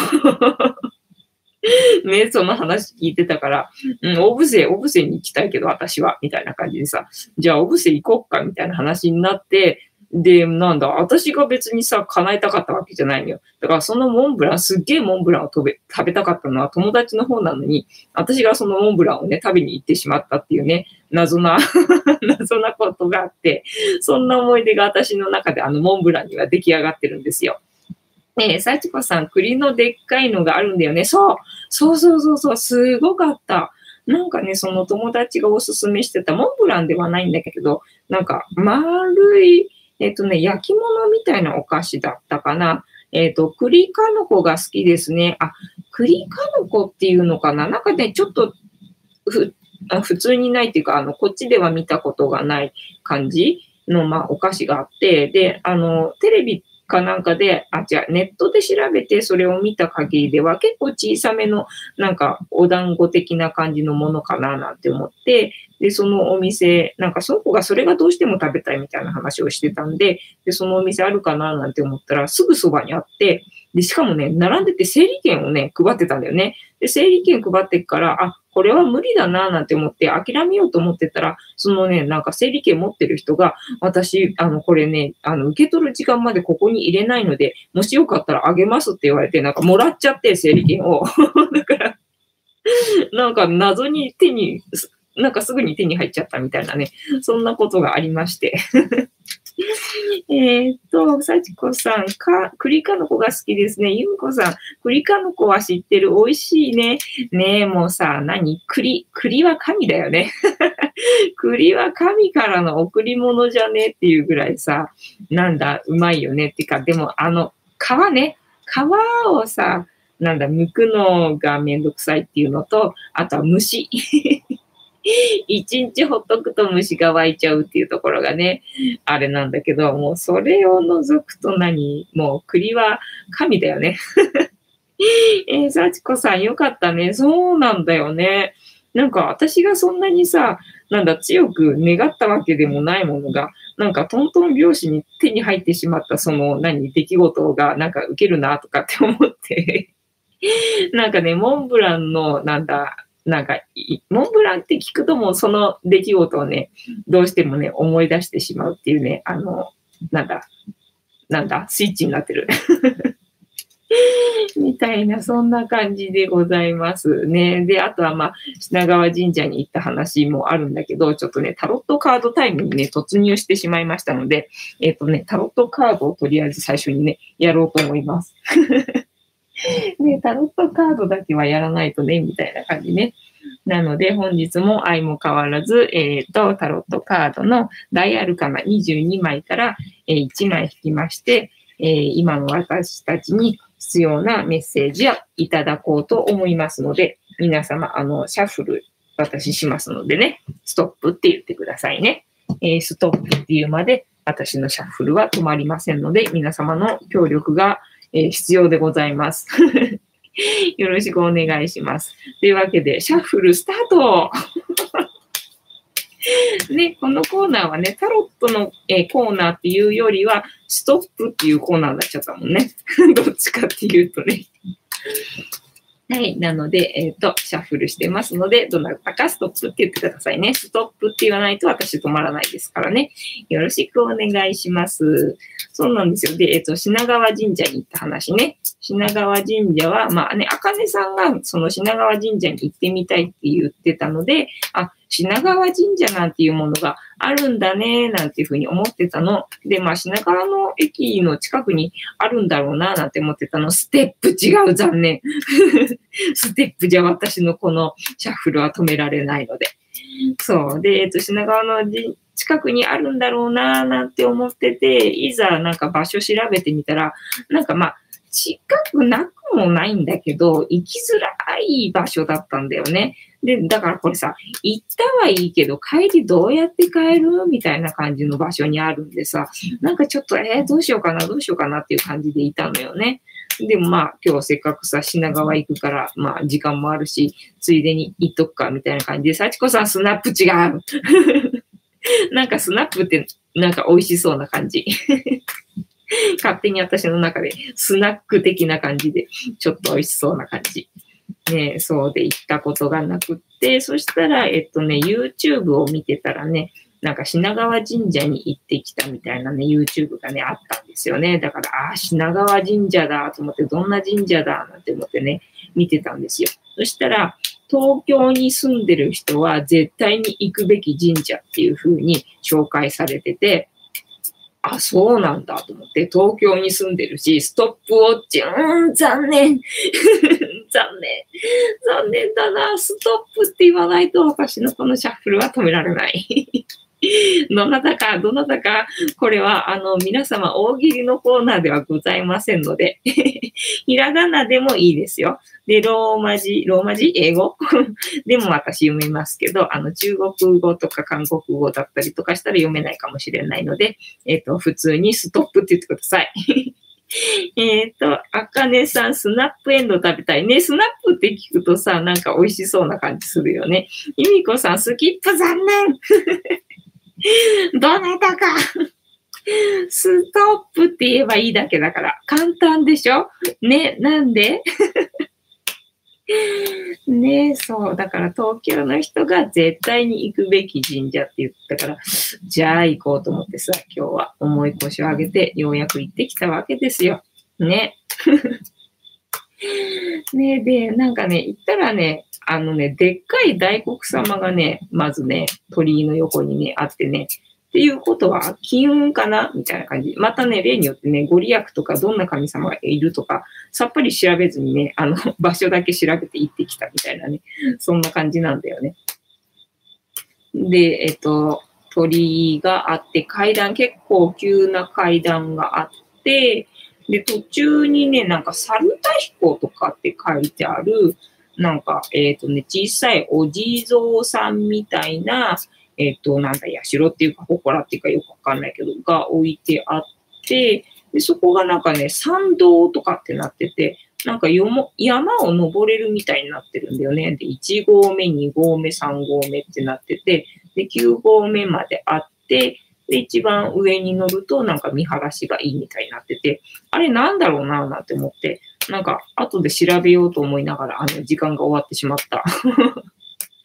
ね、その話聞いてたから、うん、オブセ、オブセに行きたいけど、私は、みたいな感じでさ、じゃあオブセ行こっか、みたいな話になって、で、なんだ、私が別にさ、叶えたかったわけじゃないのよ。だからそのモンブラン、すっげえモンブランを食べ、食べたかったのは友達の方なのに、私がそのモンブランをね、食べに行ってしまったっていうね、謎な 謎なことがあって、そんな思い出が私の中であのモンブランには出来上がってるんですよ。ねえ、幸子さん、栗のでっかいのがあるんだよね。そうそうそうそうそう、すごかった。なんかね、その友達がおすすめしてたモンブランではないんだけど、なんか丸い、えっ、ー、とね、焼き物みたいなお菓子だったかな。えっ、ー、と、栗かのこが好きですね。あ、栗かのこっていうのかななんかね、ちょっとふ普通にないっていうか、あの、こっちでは見たことがない感じの、まあ、お菓子があって、で、あの、テレビかなんかで、あ、じゃあネットで調べてそれを見た限りでは結構小さめのなんかお団子的な感じのものかななんて思って、で、そのお店、なんかその子がそれがどうしても食べたいみたいな話をしてたんで、で、そのお店あるかななんて思ったらすぐそばにあって、で、しかもね、並んでて整理券をね、配ってたんだよね。で、整理券配ってから、あ、これは無理だななんて思って諦めようと思ってたら、そのね、なんか整理券持ってる人が、私、あの、これね、あの、受け取る時間までここに入れないので、もしよかったらあげますって言われて、なんかもらっちゃって、整理券を。だから、なんか謎に手に、なんかすぐに手に入っちゃったみたいなね、そんなことがありまして えっと、幸子さん、か、栗かの子が好きですね。ゆみこさん、栗かの子は知ってる？美味しいね。ねえ、もうさ、何？栗、栗は神だよね。栗は神からの贈り物じゃね？っていうぐらいさ、なんだ、うまいよね。ってか、でもあの、皮ね、皮をさ、なんだ、剥くのがめんどくさいっていうのと、あとは虫。一日ほっとくと虫が湧いちゃうっていうところがね、あれなんだけど、もうそれを除くと何？もう栗は神だよね。えー、幸子さんよかったね。そうなんだよね。なんか私がそんなにさ、なんだ、強く願ったわけでもないものが、なんかトントン拍子に手に入ってしまったその何、出来事がなんか受けるなとかって思って なんかね、モンブランのなんだ、なんか、モンブランって聞くともうその出来事をね、どうしてもね、思い出してしまうっていうね、あの、なんだ、なんだ、スイッチになってる。みたいな、そんな感じでございますね。で、あとはまあ、品川神社に行った話もあるんだけど、ちょっとね、タロットカードタイムにね、突入してしまいましたので、えっ、ー、とね、タロットカードをとりあえず最初にね、やろうと思います。ね、タロットカードだけはやらないとね、みたいな感じね。なので、本日も愛も変わらず、えっ、ー、と、タロットカードの大アルカナ22枚から、えー、1枚引きまして、えー、今の私たちに必要なメッセージをいただこうと思いますので、皆様、あの、シャッフル私しますのでね、ストップって言ってくださいね。えー、ストップっていうまで私のシャッフルは止まりませんので、皆様の協力がえ、必要でございます。よろしくお願いします。というわけで、シャッフルスタート ね、このコーナーはね、タロットの、え、コーナーっていうよりは、ストップっていうコーナーになっちゃったもんね。どっちかっていうとね。はい。なので、えっ、ー、と、シャッフルしてますので、どなたかストップって言ってくださいね。ストップって言わないと私止まらないですからね。よろしくお願いします。そうなんですよ。で、えっ、ー、と、品川神社に行った話ね。品川神社は、まあね、あかねさんがその品川神社に行ってみたいって言ってたので、あ、品川神社なんていうものがあるんだね、なんていうふうに思ってたの。で、まあ、品川の駅の近くにあるんだろうな、なんて思ってたの。ステップ違う、残念。ステップじゃ私のこのシャッフルは止められないので。そう。で、えっと、品川の近くにあるんだろうな、なんて思ってて、いざなんか場所調べてみたら、なんかまあ、近くなくもないんだけど、行きづらい場所だったんだよね。で、だからこれさ、行ったはいいけど、帰りどうやって帰る？みたいな感じの場所にあるんでさ、なんかちょっと、えー、どうしようかな、どうしようかなっていう感じでいたのよね。でもまあ、今日せっかくさ、品川行くから、まあ、時間もあるし、ついでに行っとくか、みたいな感じで、幸子さん、スナップ違う なんかスナップって、なんか美味しそうな感じ 勝手に私の中でスナック的な感じで、ちょっと美味しそうな感じ。ね、そうで行ったことがなくって、そしたら、えっとね、YouTube を見てたらね、なんか品川神社に行ってきたみたいなね、YouTube がね、あったんですよね。だから、ああ、品川神社だと思って、どんな神社だなんて思ってね、見てたんですよ。そしたら、東京に住んでる人は絶対に行くべき神社っていう風に紹介されてて、あ、そうなんだと思って、東京に住んでるし、ストップウォッチ、うん、残念。残念。残念だな。ストップって言わないと私のこのシャッフルは止められない。どなたか、どなたか、これは、あの、皆様、大喜利のコーナーではございませんので、ひらがなでもいいですよ。で、ローマ字、ローマ字？英語？でも私読めますけど、あの、中国語とか韓国語だったりとかしたら読めないかもしれないので、えっ、ー、と、普通にストップって言ってください。えっと、あかねさん、スナップエンド食べたいね。スナップって聞くとさ、なんか美味しそうな感じするよね。ゆみこさん、スキップ残念どなたかストップって言えばいいだけだから。簡単でしょ？ね、なんで？ねそう。だから東京の人が絶対に行くべき神社って言ったから、じゃあ行こうと思ってさ、今日は重い腰を上げてようやく行ってきたわけですよ。ね。ねで、なんかね、行ったらね、あのね、でっかい大黒様がね、まずね、鳥居の横にね、あってね、っていうことは、金運かなみたいな感じ。またね、例によってね、ご利益とかどんな神様がいるとか、さっぱり調べずにね、あの、場所だけ調べて行ってきたみたいなね、そんな感じなんだよね。で、えっと、鳥居があって、階段、結構急な階段があって、で、途中にね、なんか、猿田彦とかって書いてある、なんか、えっ、ー、とね、小さいお地蔵さんみたいな、えっ、ー、と、なんだ、社っていうか、祠っていうかよくわかんないけど、が置いてあって、で、そこがなんかね、参道とかってなってて、なんか山を登れるみたいになってるんだよね。で、1合目、2合目、3合目ってなってて、で、9合目まであって、で、一番上に乗るとなんか見晴らしがいいみたいになってて、あれなんだろうな、なんて思って、なんか後で調べようと思いながら、あの、時間が終わってしまった。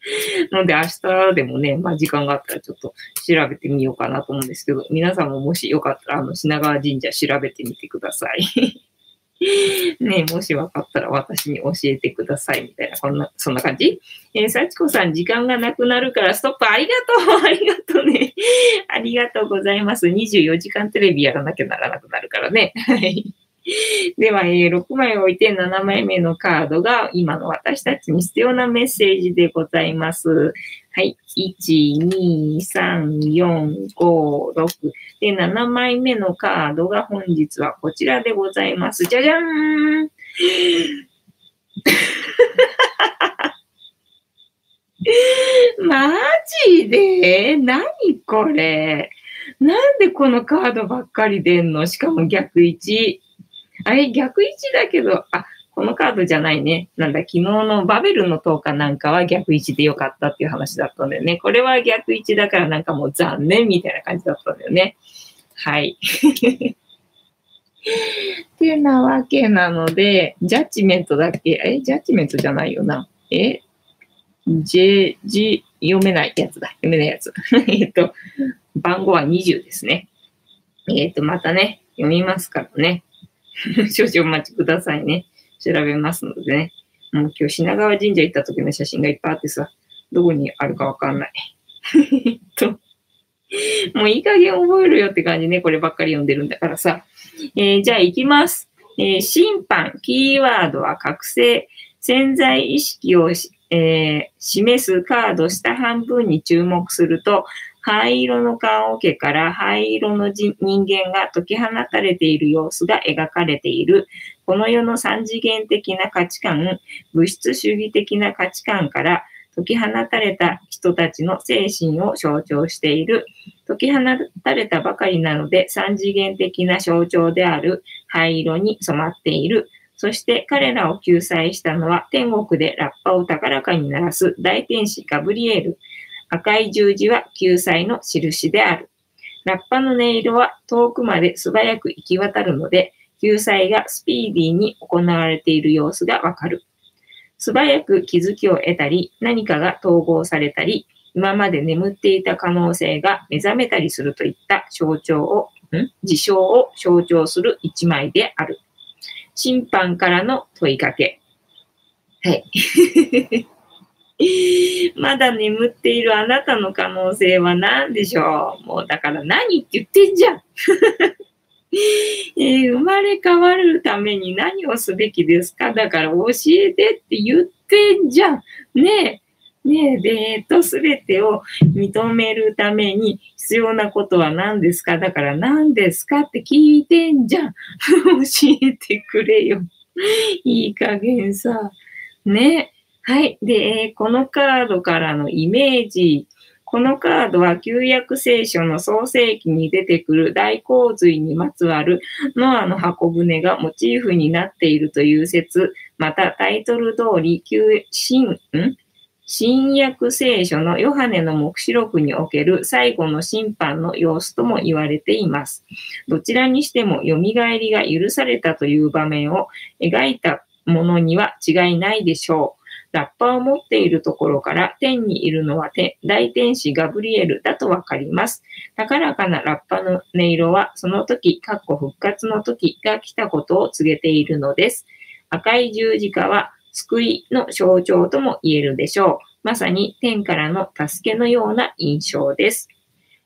ので明日でもね、まあ時間があったらちょっと調べてみようかなと思うんですけど、皆さんももしよかったら、あの、品川神社調べてみてください。ねもし分かったら私に教えてくださいみたいな、こんな、そんな感じ？えー、幸子さん、時間がなくなるからストップありがとう ありがとうね。ありがとうございます。24時間テレビやらなきゃならなくなるからね。はい。では、えー、6枚置いて7枚目のカードが今の私たちに必要なメッセージでございます。はい。1、2、3、4、5、6。で、7枚目のカードが本日はこちらでございます。じゃじゃーん マジで？何これ？なんでこのカードばっかり出んの？しかも逆位置。あれ、逆位置だけど、あ、このカードじゃないね。なんだ、昨日のバベルの10日なんかは逆位置でよかったっていう話だったんだよね。これは逆位置だからなんかもう残念みたいな感じだったんだよね。はい。ってなわけなので、ジャッジメントだっけえ、ジャッジメントじゃないよな。えジジ、読めないやつだ。読めないやつ。えっと、番号は20ですね。えっ、と、またね、読みますからね。少々お待ちくださいね。調べますのでね。もう今日品川神社行った時の写真がいっぱいあってさ、どこにあるかわかんない。と、もういい加減覚えるよって感じね。こればっかり読んでるんだからさ。えー、じゃあ行きます。えー、審判、キーワードは覚醒。潜在意識を、えー、示すカード下半分に注目すると、灰色の棺桶から灰色の人間が解き放たれている様子が描かれている。この世の三次元的な価値観、物質主義的な価値観から解き放たれた人たちの精神を象徴している。解き放たれたばかりなので三次元的な象徴である灰色に染まっている。そして彼らを救済したのは天国でラッパを高らかに鳴らす大天使ガブリエル。赤い十字は救済の印である。ラッパの音色は遠くまで素早く行き渡るので、救済がスピーディーに行われている様子がわかる。素早く気づきを得たり、何かが統合されたり、今まで眠っていた可能性が目覚めたりするといった象徴を、ん？事象を象徴する一枚である。審判からの問いかけ。はい。まだ眠っているあなたの可能性は何でしょう？もうだから何って言ってんじゃん。えー、生まれ変わるために何をすべきですか？だから教えてって言ってんじゃん。ねえ。ねえ、で、えっと、すべてを認めるために必要なことは何ですか？だから何ですかって聞いてんじゃん。教えてくれよ。いい加減さ。ねえはい。で、このカードからのイメージ。このカードは旧約聖書の創世記に出てくる大洪水にまつわるノアの箱舟がモチーフになっているという説、またタイトル通り旧新、ん？新約聖書のヨハネの目視録における最後の審判の様子とも言われています。どちらにしても蘇りが許されたという場面を描いたものには違いないでしょう。ラッパを持っているところから天にいるのは大天使ガブリエルだとわかります。高らかなラッパの音色はその時、かっこ復活の時が来たことを告げているのです。赤い十字架は救いの象徴とも言えるでしょう。まさに天からの助けのような印象です。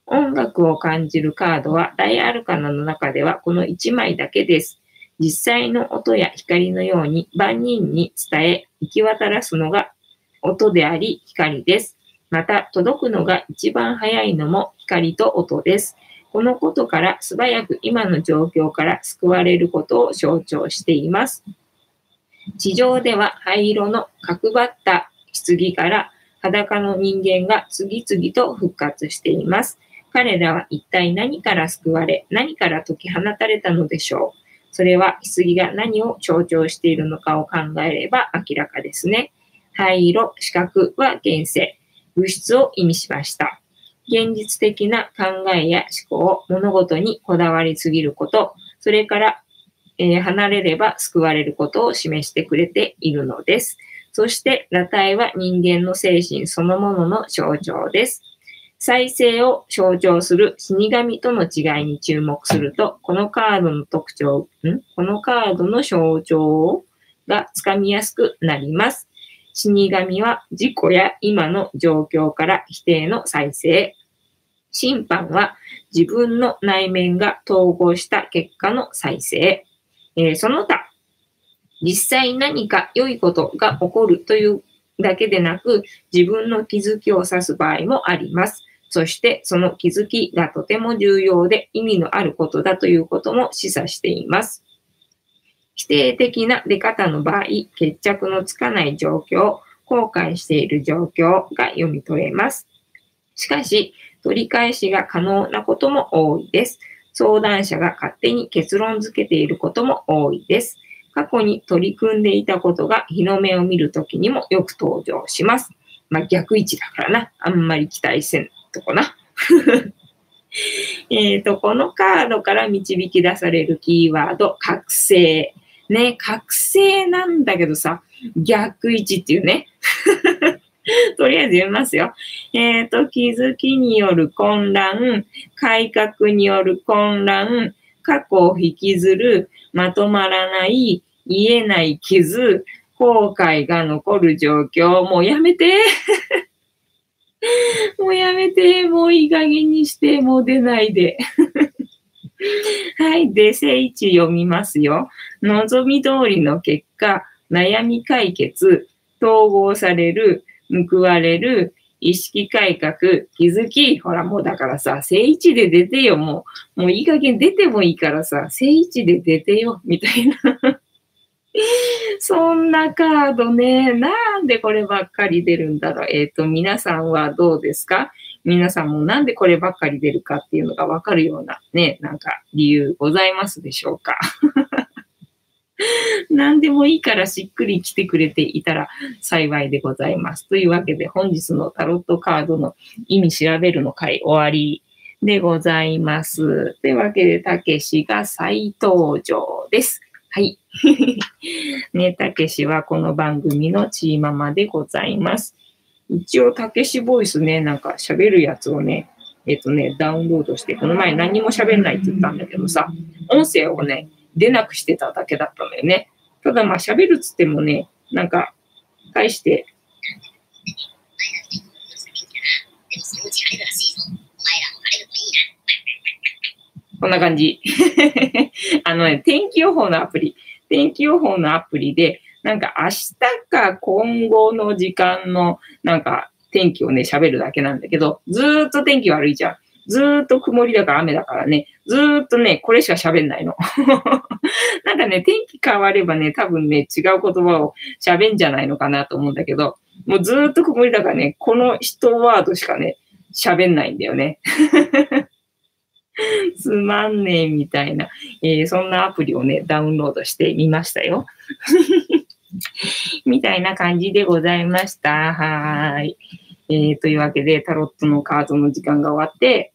音楽を感じるカードは大アルカナの中ではこの1枚だけです。実際の音や光のように万人に伝え、行き渡らすのが音であり光です。また、届くのが一番早いのも光と音です。このことから素早く今の状況から救われることを象徴しています。地上では灰色の角張った棺から裸の人間が次々と復活しています。彼らは一体何から救われ、何から解き放たれたのでしょう。それは棺が何を象徴しているのかを考えれば明らかですね。灰色、四角は現世、物質を意味しました。現実的な考えや思考、物事にこだわりすぎること、それから、えー、離れれば救われることを示してくれているのです。そして、裸体は人間の精神そのものの象徴です。再生を象徴する死神との違いに注目すると、このカードの特徴、ん？このカードの象徴がつかみやすくなります。死神は自己や今の状況から否定の再生。審判は自分の内面が統合した結果の再生。えー、その他、実際何か良いことが起こるというだけでなく、自分の気づきを指す場合もあります。そしてその気づきがとても重要で意味のあることだということも示唆しています。否定的な出方の場合、決着のつかない状況、後悔している状況が読み取れます。しかし、取り返しが可能なことも多いです。相談者が勝手に結論づけていることも多いです。過去に取り組んでいたことが日の目を見るときにもよく登場します。まあ、逆位置だからな。あんまり期待せんとこな。えっと、このカードから導き出されるキーワード、覚醒。ね、覚醒なんだけどさ、逆位置っていうね。とりあえず読みますよ。えっ、ー、と、気づきによる混乱、改革による混乱、過去を引きずる、まとまらない、言えない傷、後悔が残る状況、もうやめて もうやめて、もういい加減にして、もう出ないで。はい。で、聖一読みますよ。望み通りの結果、悩み解決、統合される、報われる、意識改革、気づき、ほらもうだからさ、聖一で出てよ、もう、もういい加減出てもいいからさ、聖一で出てよ、みたいな そんなカードね、なんでこればっかり出るんだろう。えっ、ー、と、皆さんはどうですか？皆さんもなんでこればっかり出るかっていうのがわかるようなね、なんか理由ございますでしょうか？何でもいいからしっくり来てくれていたら幸いでございます。というわけで本日のタロットカードの意味調べるの回終わりでございます。というわけで、たけしが再登場です。はい。ね、たけしはこの番組のチーママでございます。一応、たけしボイスね、なんか喋るやつをね、えっ、とね、ダウンロードして、この前何も喋んないって言ったんだけどさ、音声をね、出なくしてただけだったんだよね。ただまあ喋るっつってもね、なんか、返して、こんな感じ。あのね、天気予報のアプリ、天気予報のアプリで、なんか明日か今後の時間のなんか天気をね、喋るだけなんだけど、ずーっと天気悪いじゃん。ずーっと曇りだから雨だからね、ずーっとね、これしか喋んないの。なんかね、天気変わればね、多分ね、違う言葉を喋んじゃないのかなと思うんだけど、もうずーっと曇りだからね、この一ワードしかね、喋んないんだよね。つまんねえみたいな、えー、そんなアプリをね、ダウンロードしてみましたよ。みたいな感じでございました。はい。えー、というわけで、タロットのカードの時間が終わって、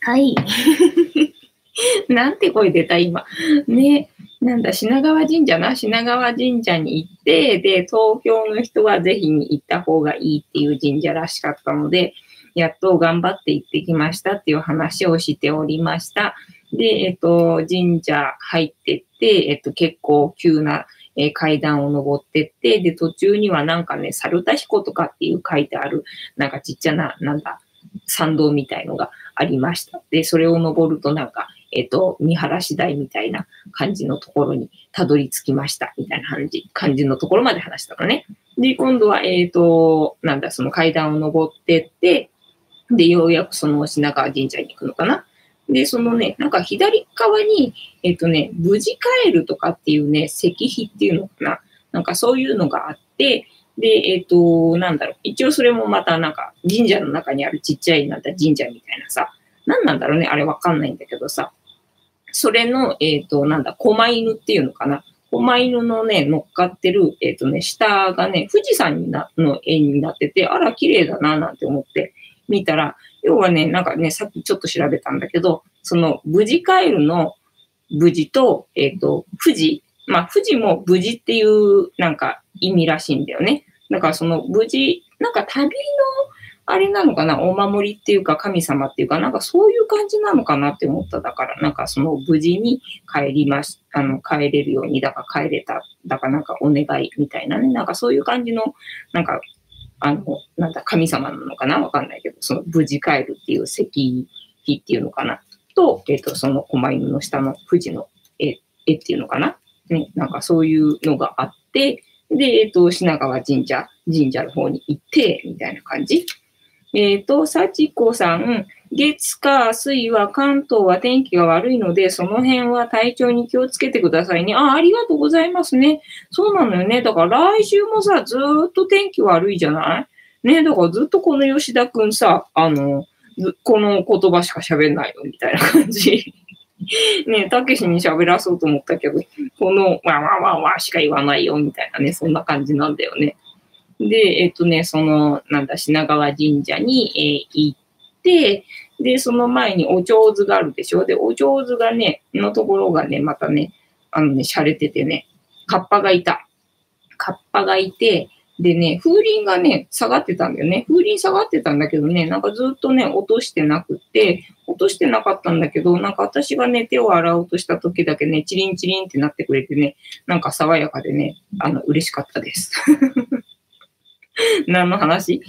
はい。なんて声出た今。ね。なんだ、品川神社な？品川神社に行って、で、東京の人はぜひに行った方がいいっていう神社らしかったので、やっと頑張って行ってきましたっていう話をしておりました。で、えっと、神社入ってって、えっと、結構急な、え、階段を登ってって、で、途中にはなんかね、猿田彦とかっていう書いてある、なんかちっちゃな、なんだ、参道みたいのがありました。で、それを登るとなんか、えっ、と、見晴らし台みたいな感じのところにたどり着きました、みたいな感じ、感じのところまで話したのね。で、今度は、えっ、ー、と、なんだ、その階段を登ってって、で、ようやくその品川神社に行くのかな。で、そのね、なんか左側に、えっ、とね、無事帰るとかっていうね、石碑っていうのかな。なんかそういうのがあって、で、えっ、ー、と、なんだろう。一応それもまたなんか神社の中にあるちっちゃいなんだ神社みたいなさ。何なんだろうね。あれわかんないんだけどさ。それの、えっ、ー、と、なんだ、狛犬っていうのかな。狛犬のね、乗っかってる、えっ、ー、とね、下がね、富士山になの絵になってて、あら、綺麗だな、なんて思って見たら、要はね、なんかね、さっきちょっと調べたんだけど、その、無事帰るの無事と、えっ、ー、と、富士、まあ、富士も無事っていう、なんか、意味らしいんだよね。だから、その、無事、なんか旅の、あれなのかな、お守りっていうか神様っていうか、なんかそういう感じなのかなって思った。だから、なんかその無事に帰りまし、あの、帰れるように、だから帰れた、だからなんかお願いみたいなね、なんかそういう感じの、なんか、あの、なんだ、神様なのかな？わかんないけど、その無事帰るっていう石碑っていうのかな？と、えっ、ー、と、その狛犬の下の富士の絵絵っていうのかな？ね、なんかそういうのがあって、で、えっ、ー、と、品川神社、神社の方に行って、みたいな感じ。えっ、ー、と、幸子さん、月、火、水は関東は天気が悪いので、その辺は体調に気をつけてくださいね。あ、ありがとうございますね。そうなのよね。だから来週もさ、ずっと天気悪いじゃない？ね、だからずっとこの吉田くんさ、あの、この言葉しか喋んないよ、みたいな感じ。ねたけしに喋らそうと思ったけど、この、わわわわしか言わないよ、みたいなね、そんな感じなんだよね。で、えっ、とね、その、なんだ、品川神社に、えー、行って、で、その前にお上手があるでしょ？で、お上手がね、のところがね、またね、あのね、洒落ててね、カッパがいた。カッパがいて、でね、風鈴がね、下がってたんだよね。風鈴下がってたんだけどね、なんかずっとね、落としてなくて、落としてなかったんだけど、なんか私がね、手を洗おうとした時だけね、チリンチリンってなってくれてね、なんか爽やかでね、あの、嬉しかったです。何の話？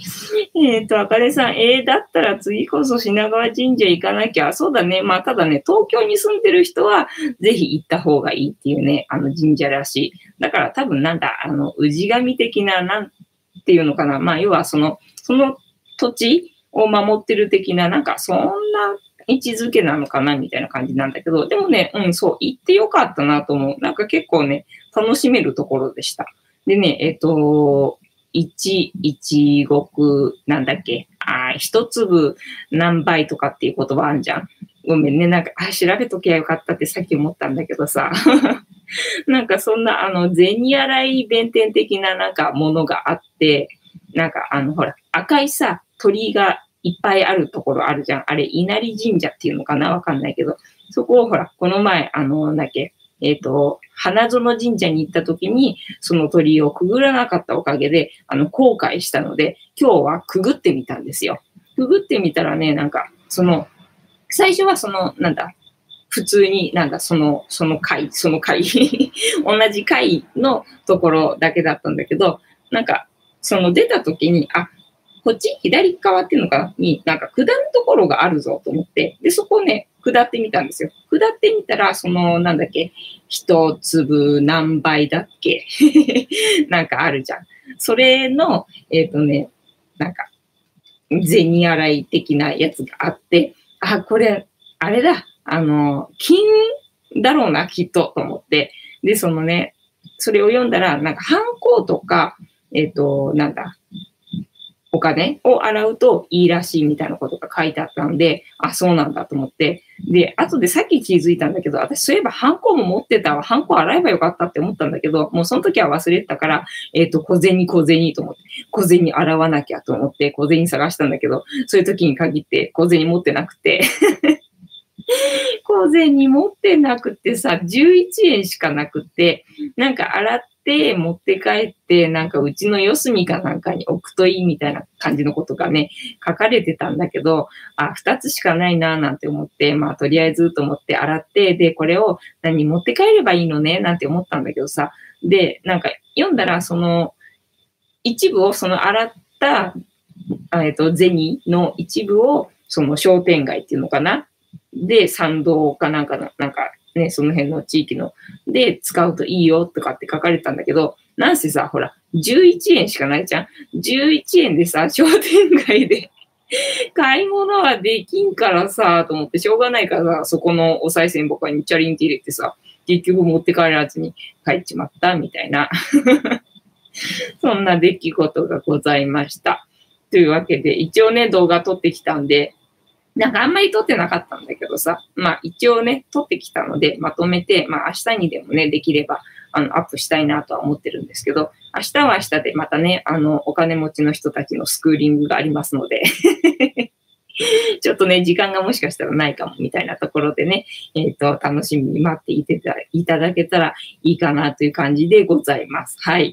えっ、と、あかねさん、えー、だったら次こそ品川神社行かなきゃ。そうだね。まあ、ただね、東京に住んでる人は、ぜひ行った方がいいっていうね、あの神社らしい。だから多分なんだ、あの、氏神的な、なんていうのかな。まあ、要はその、その土地を守ってる的な、なんかそんな位置づけなのかなみたいな感じなんだけど、でもね、うん、そう、行ってよかったなと思う。なんか結構ね、楽しめるところでした。でね、えっ、と、一、一国、なんだっけ、あ一粒何倍とかっていう言葉あるじゃん。ごめんね、なんか、あ、調べときゃよかったってさっき思ったんだけどさ。なんかそんな、あの、銭洗い弁天的ななんかものがあって、なんかあの、ほら、赤いさ、鳥居がいっぱいあるところあるじゃん。あれ、稲荷神社っていうのかな？わかんないけど、そこをほら、この前、あの、なんだっけ、えっ、ー、と、花園神社に行った時に、その鳥居をくぐらなかったおかげで、あの、後悔したので、今日はくぐってみたんですよ。くぐってみたらね、なんか、その、最初はその、なんだ、普通になんかその、その階、その階 同じ階のところだけだったんだけど、なんか、その出た時に、あ、こっち左側っていうのかな？に、なんか下るところがあるぞと思って、で、そこをね、下ってみたんですよ。下ってみたら、その、なんだっけ、一粒何倍だっけ？なんかあるじゃん。それの、えっ、ー、とね、なんか、銭洗い的なやつがあって、あ、これ、あれだ、あの、金だろうな、きっと、と思って。で、そのね、それを読んだら、なんか、ハンコとか、えっ、ー、と、なんだ、お金を洗うといいらしいみたいなことが書いてあったんで、あ、そうなんだと思って。で、あとでさっき気づいたんだけど、私そういえばハンコも持ってたわ。ハンコ洗えばよかったって思ったんだけど、もうその時は忘れてたから、えっ、ー、と、小銭小銭と思って、小銭洗わなきゃと思って小銭探したんだけど、そういう時に限って小銭持ってなくて小銭持ってなくてさ、11円しかなくて、なんか洗って持って帰って、なんかうちの四隅かなんかに置くといいみたいな感じのことがね、書かれてたんだけど、あ、二つしかないななんて思って、まあとりあえずと思って洗って、で、これを何持って帰ればいいのね？なんて思ったんだけどさ、で、なんか読んだらその一部をその洗った、えっと、銭の一部をその商店街っていうのかな？で、参道かなんかの、なんかね、その辺の地域の、で、使うといいよとかって書かれたんだけど、なんせさ、ほら、11円しかないじゃん。11円でさ、商店街で 買い物はできんからさ、と思ってしょうがないからさ、そこのお賽銭箱にチャリンって入れてさ、結局持って帰らずに帰っちまったみたいな そんな出来事がございました。というわけで、一応ね、動画撮ってきたんで、なんかあんまり撮ってなかったんだけどさ、まあ一応ね、撮ってきたので、まとめて、まあ明日にでもね、できれば、あの、アップしたいなとは思ってるんですけど、明日は明日でまたね、あの、お金持ちの人たちのスクーリングがありますので ちょっとね、時間がもしかしたらないかもみたいなところでね、えっ、ー、と、楽しみに待っていていただけたらいいかなという感じでございます。はい。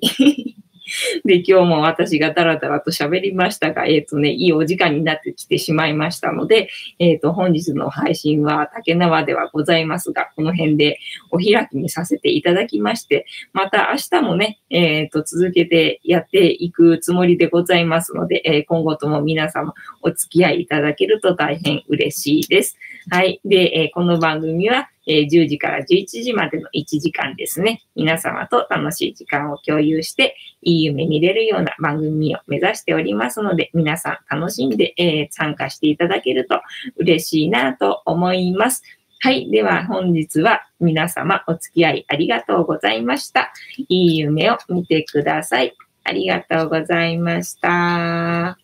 で、今日も私がダラダラと喋りましたが、えっ、ー、とね、いいお時間になってきてしまいましたので、えっ、ー、と、本日の配信は竹縄ではございますが、この辺でお開きにさせていただきまして、また明日もね、えっ、ー、と、続けてやっていくつもりでございますので、え今後とも皆様お付き合いいただけると大変嬉しいです。はい。で、えこの番組は、え10時から11時までの1時間ですね。皆様と楽しい時間を共有して、いい夢見れるような番組を目指しておりますので、皆さん楽しんで、えー、参加していただけると嬉しいなと思います。はい。では本日は皆様お付き合いありがとうございました。いい夢を見てください。ありがとうございました。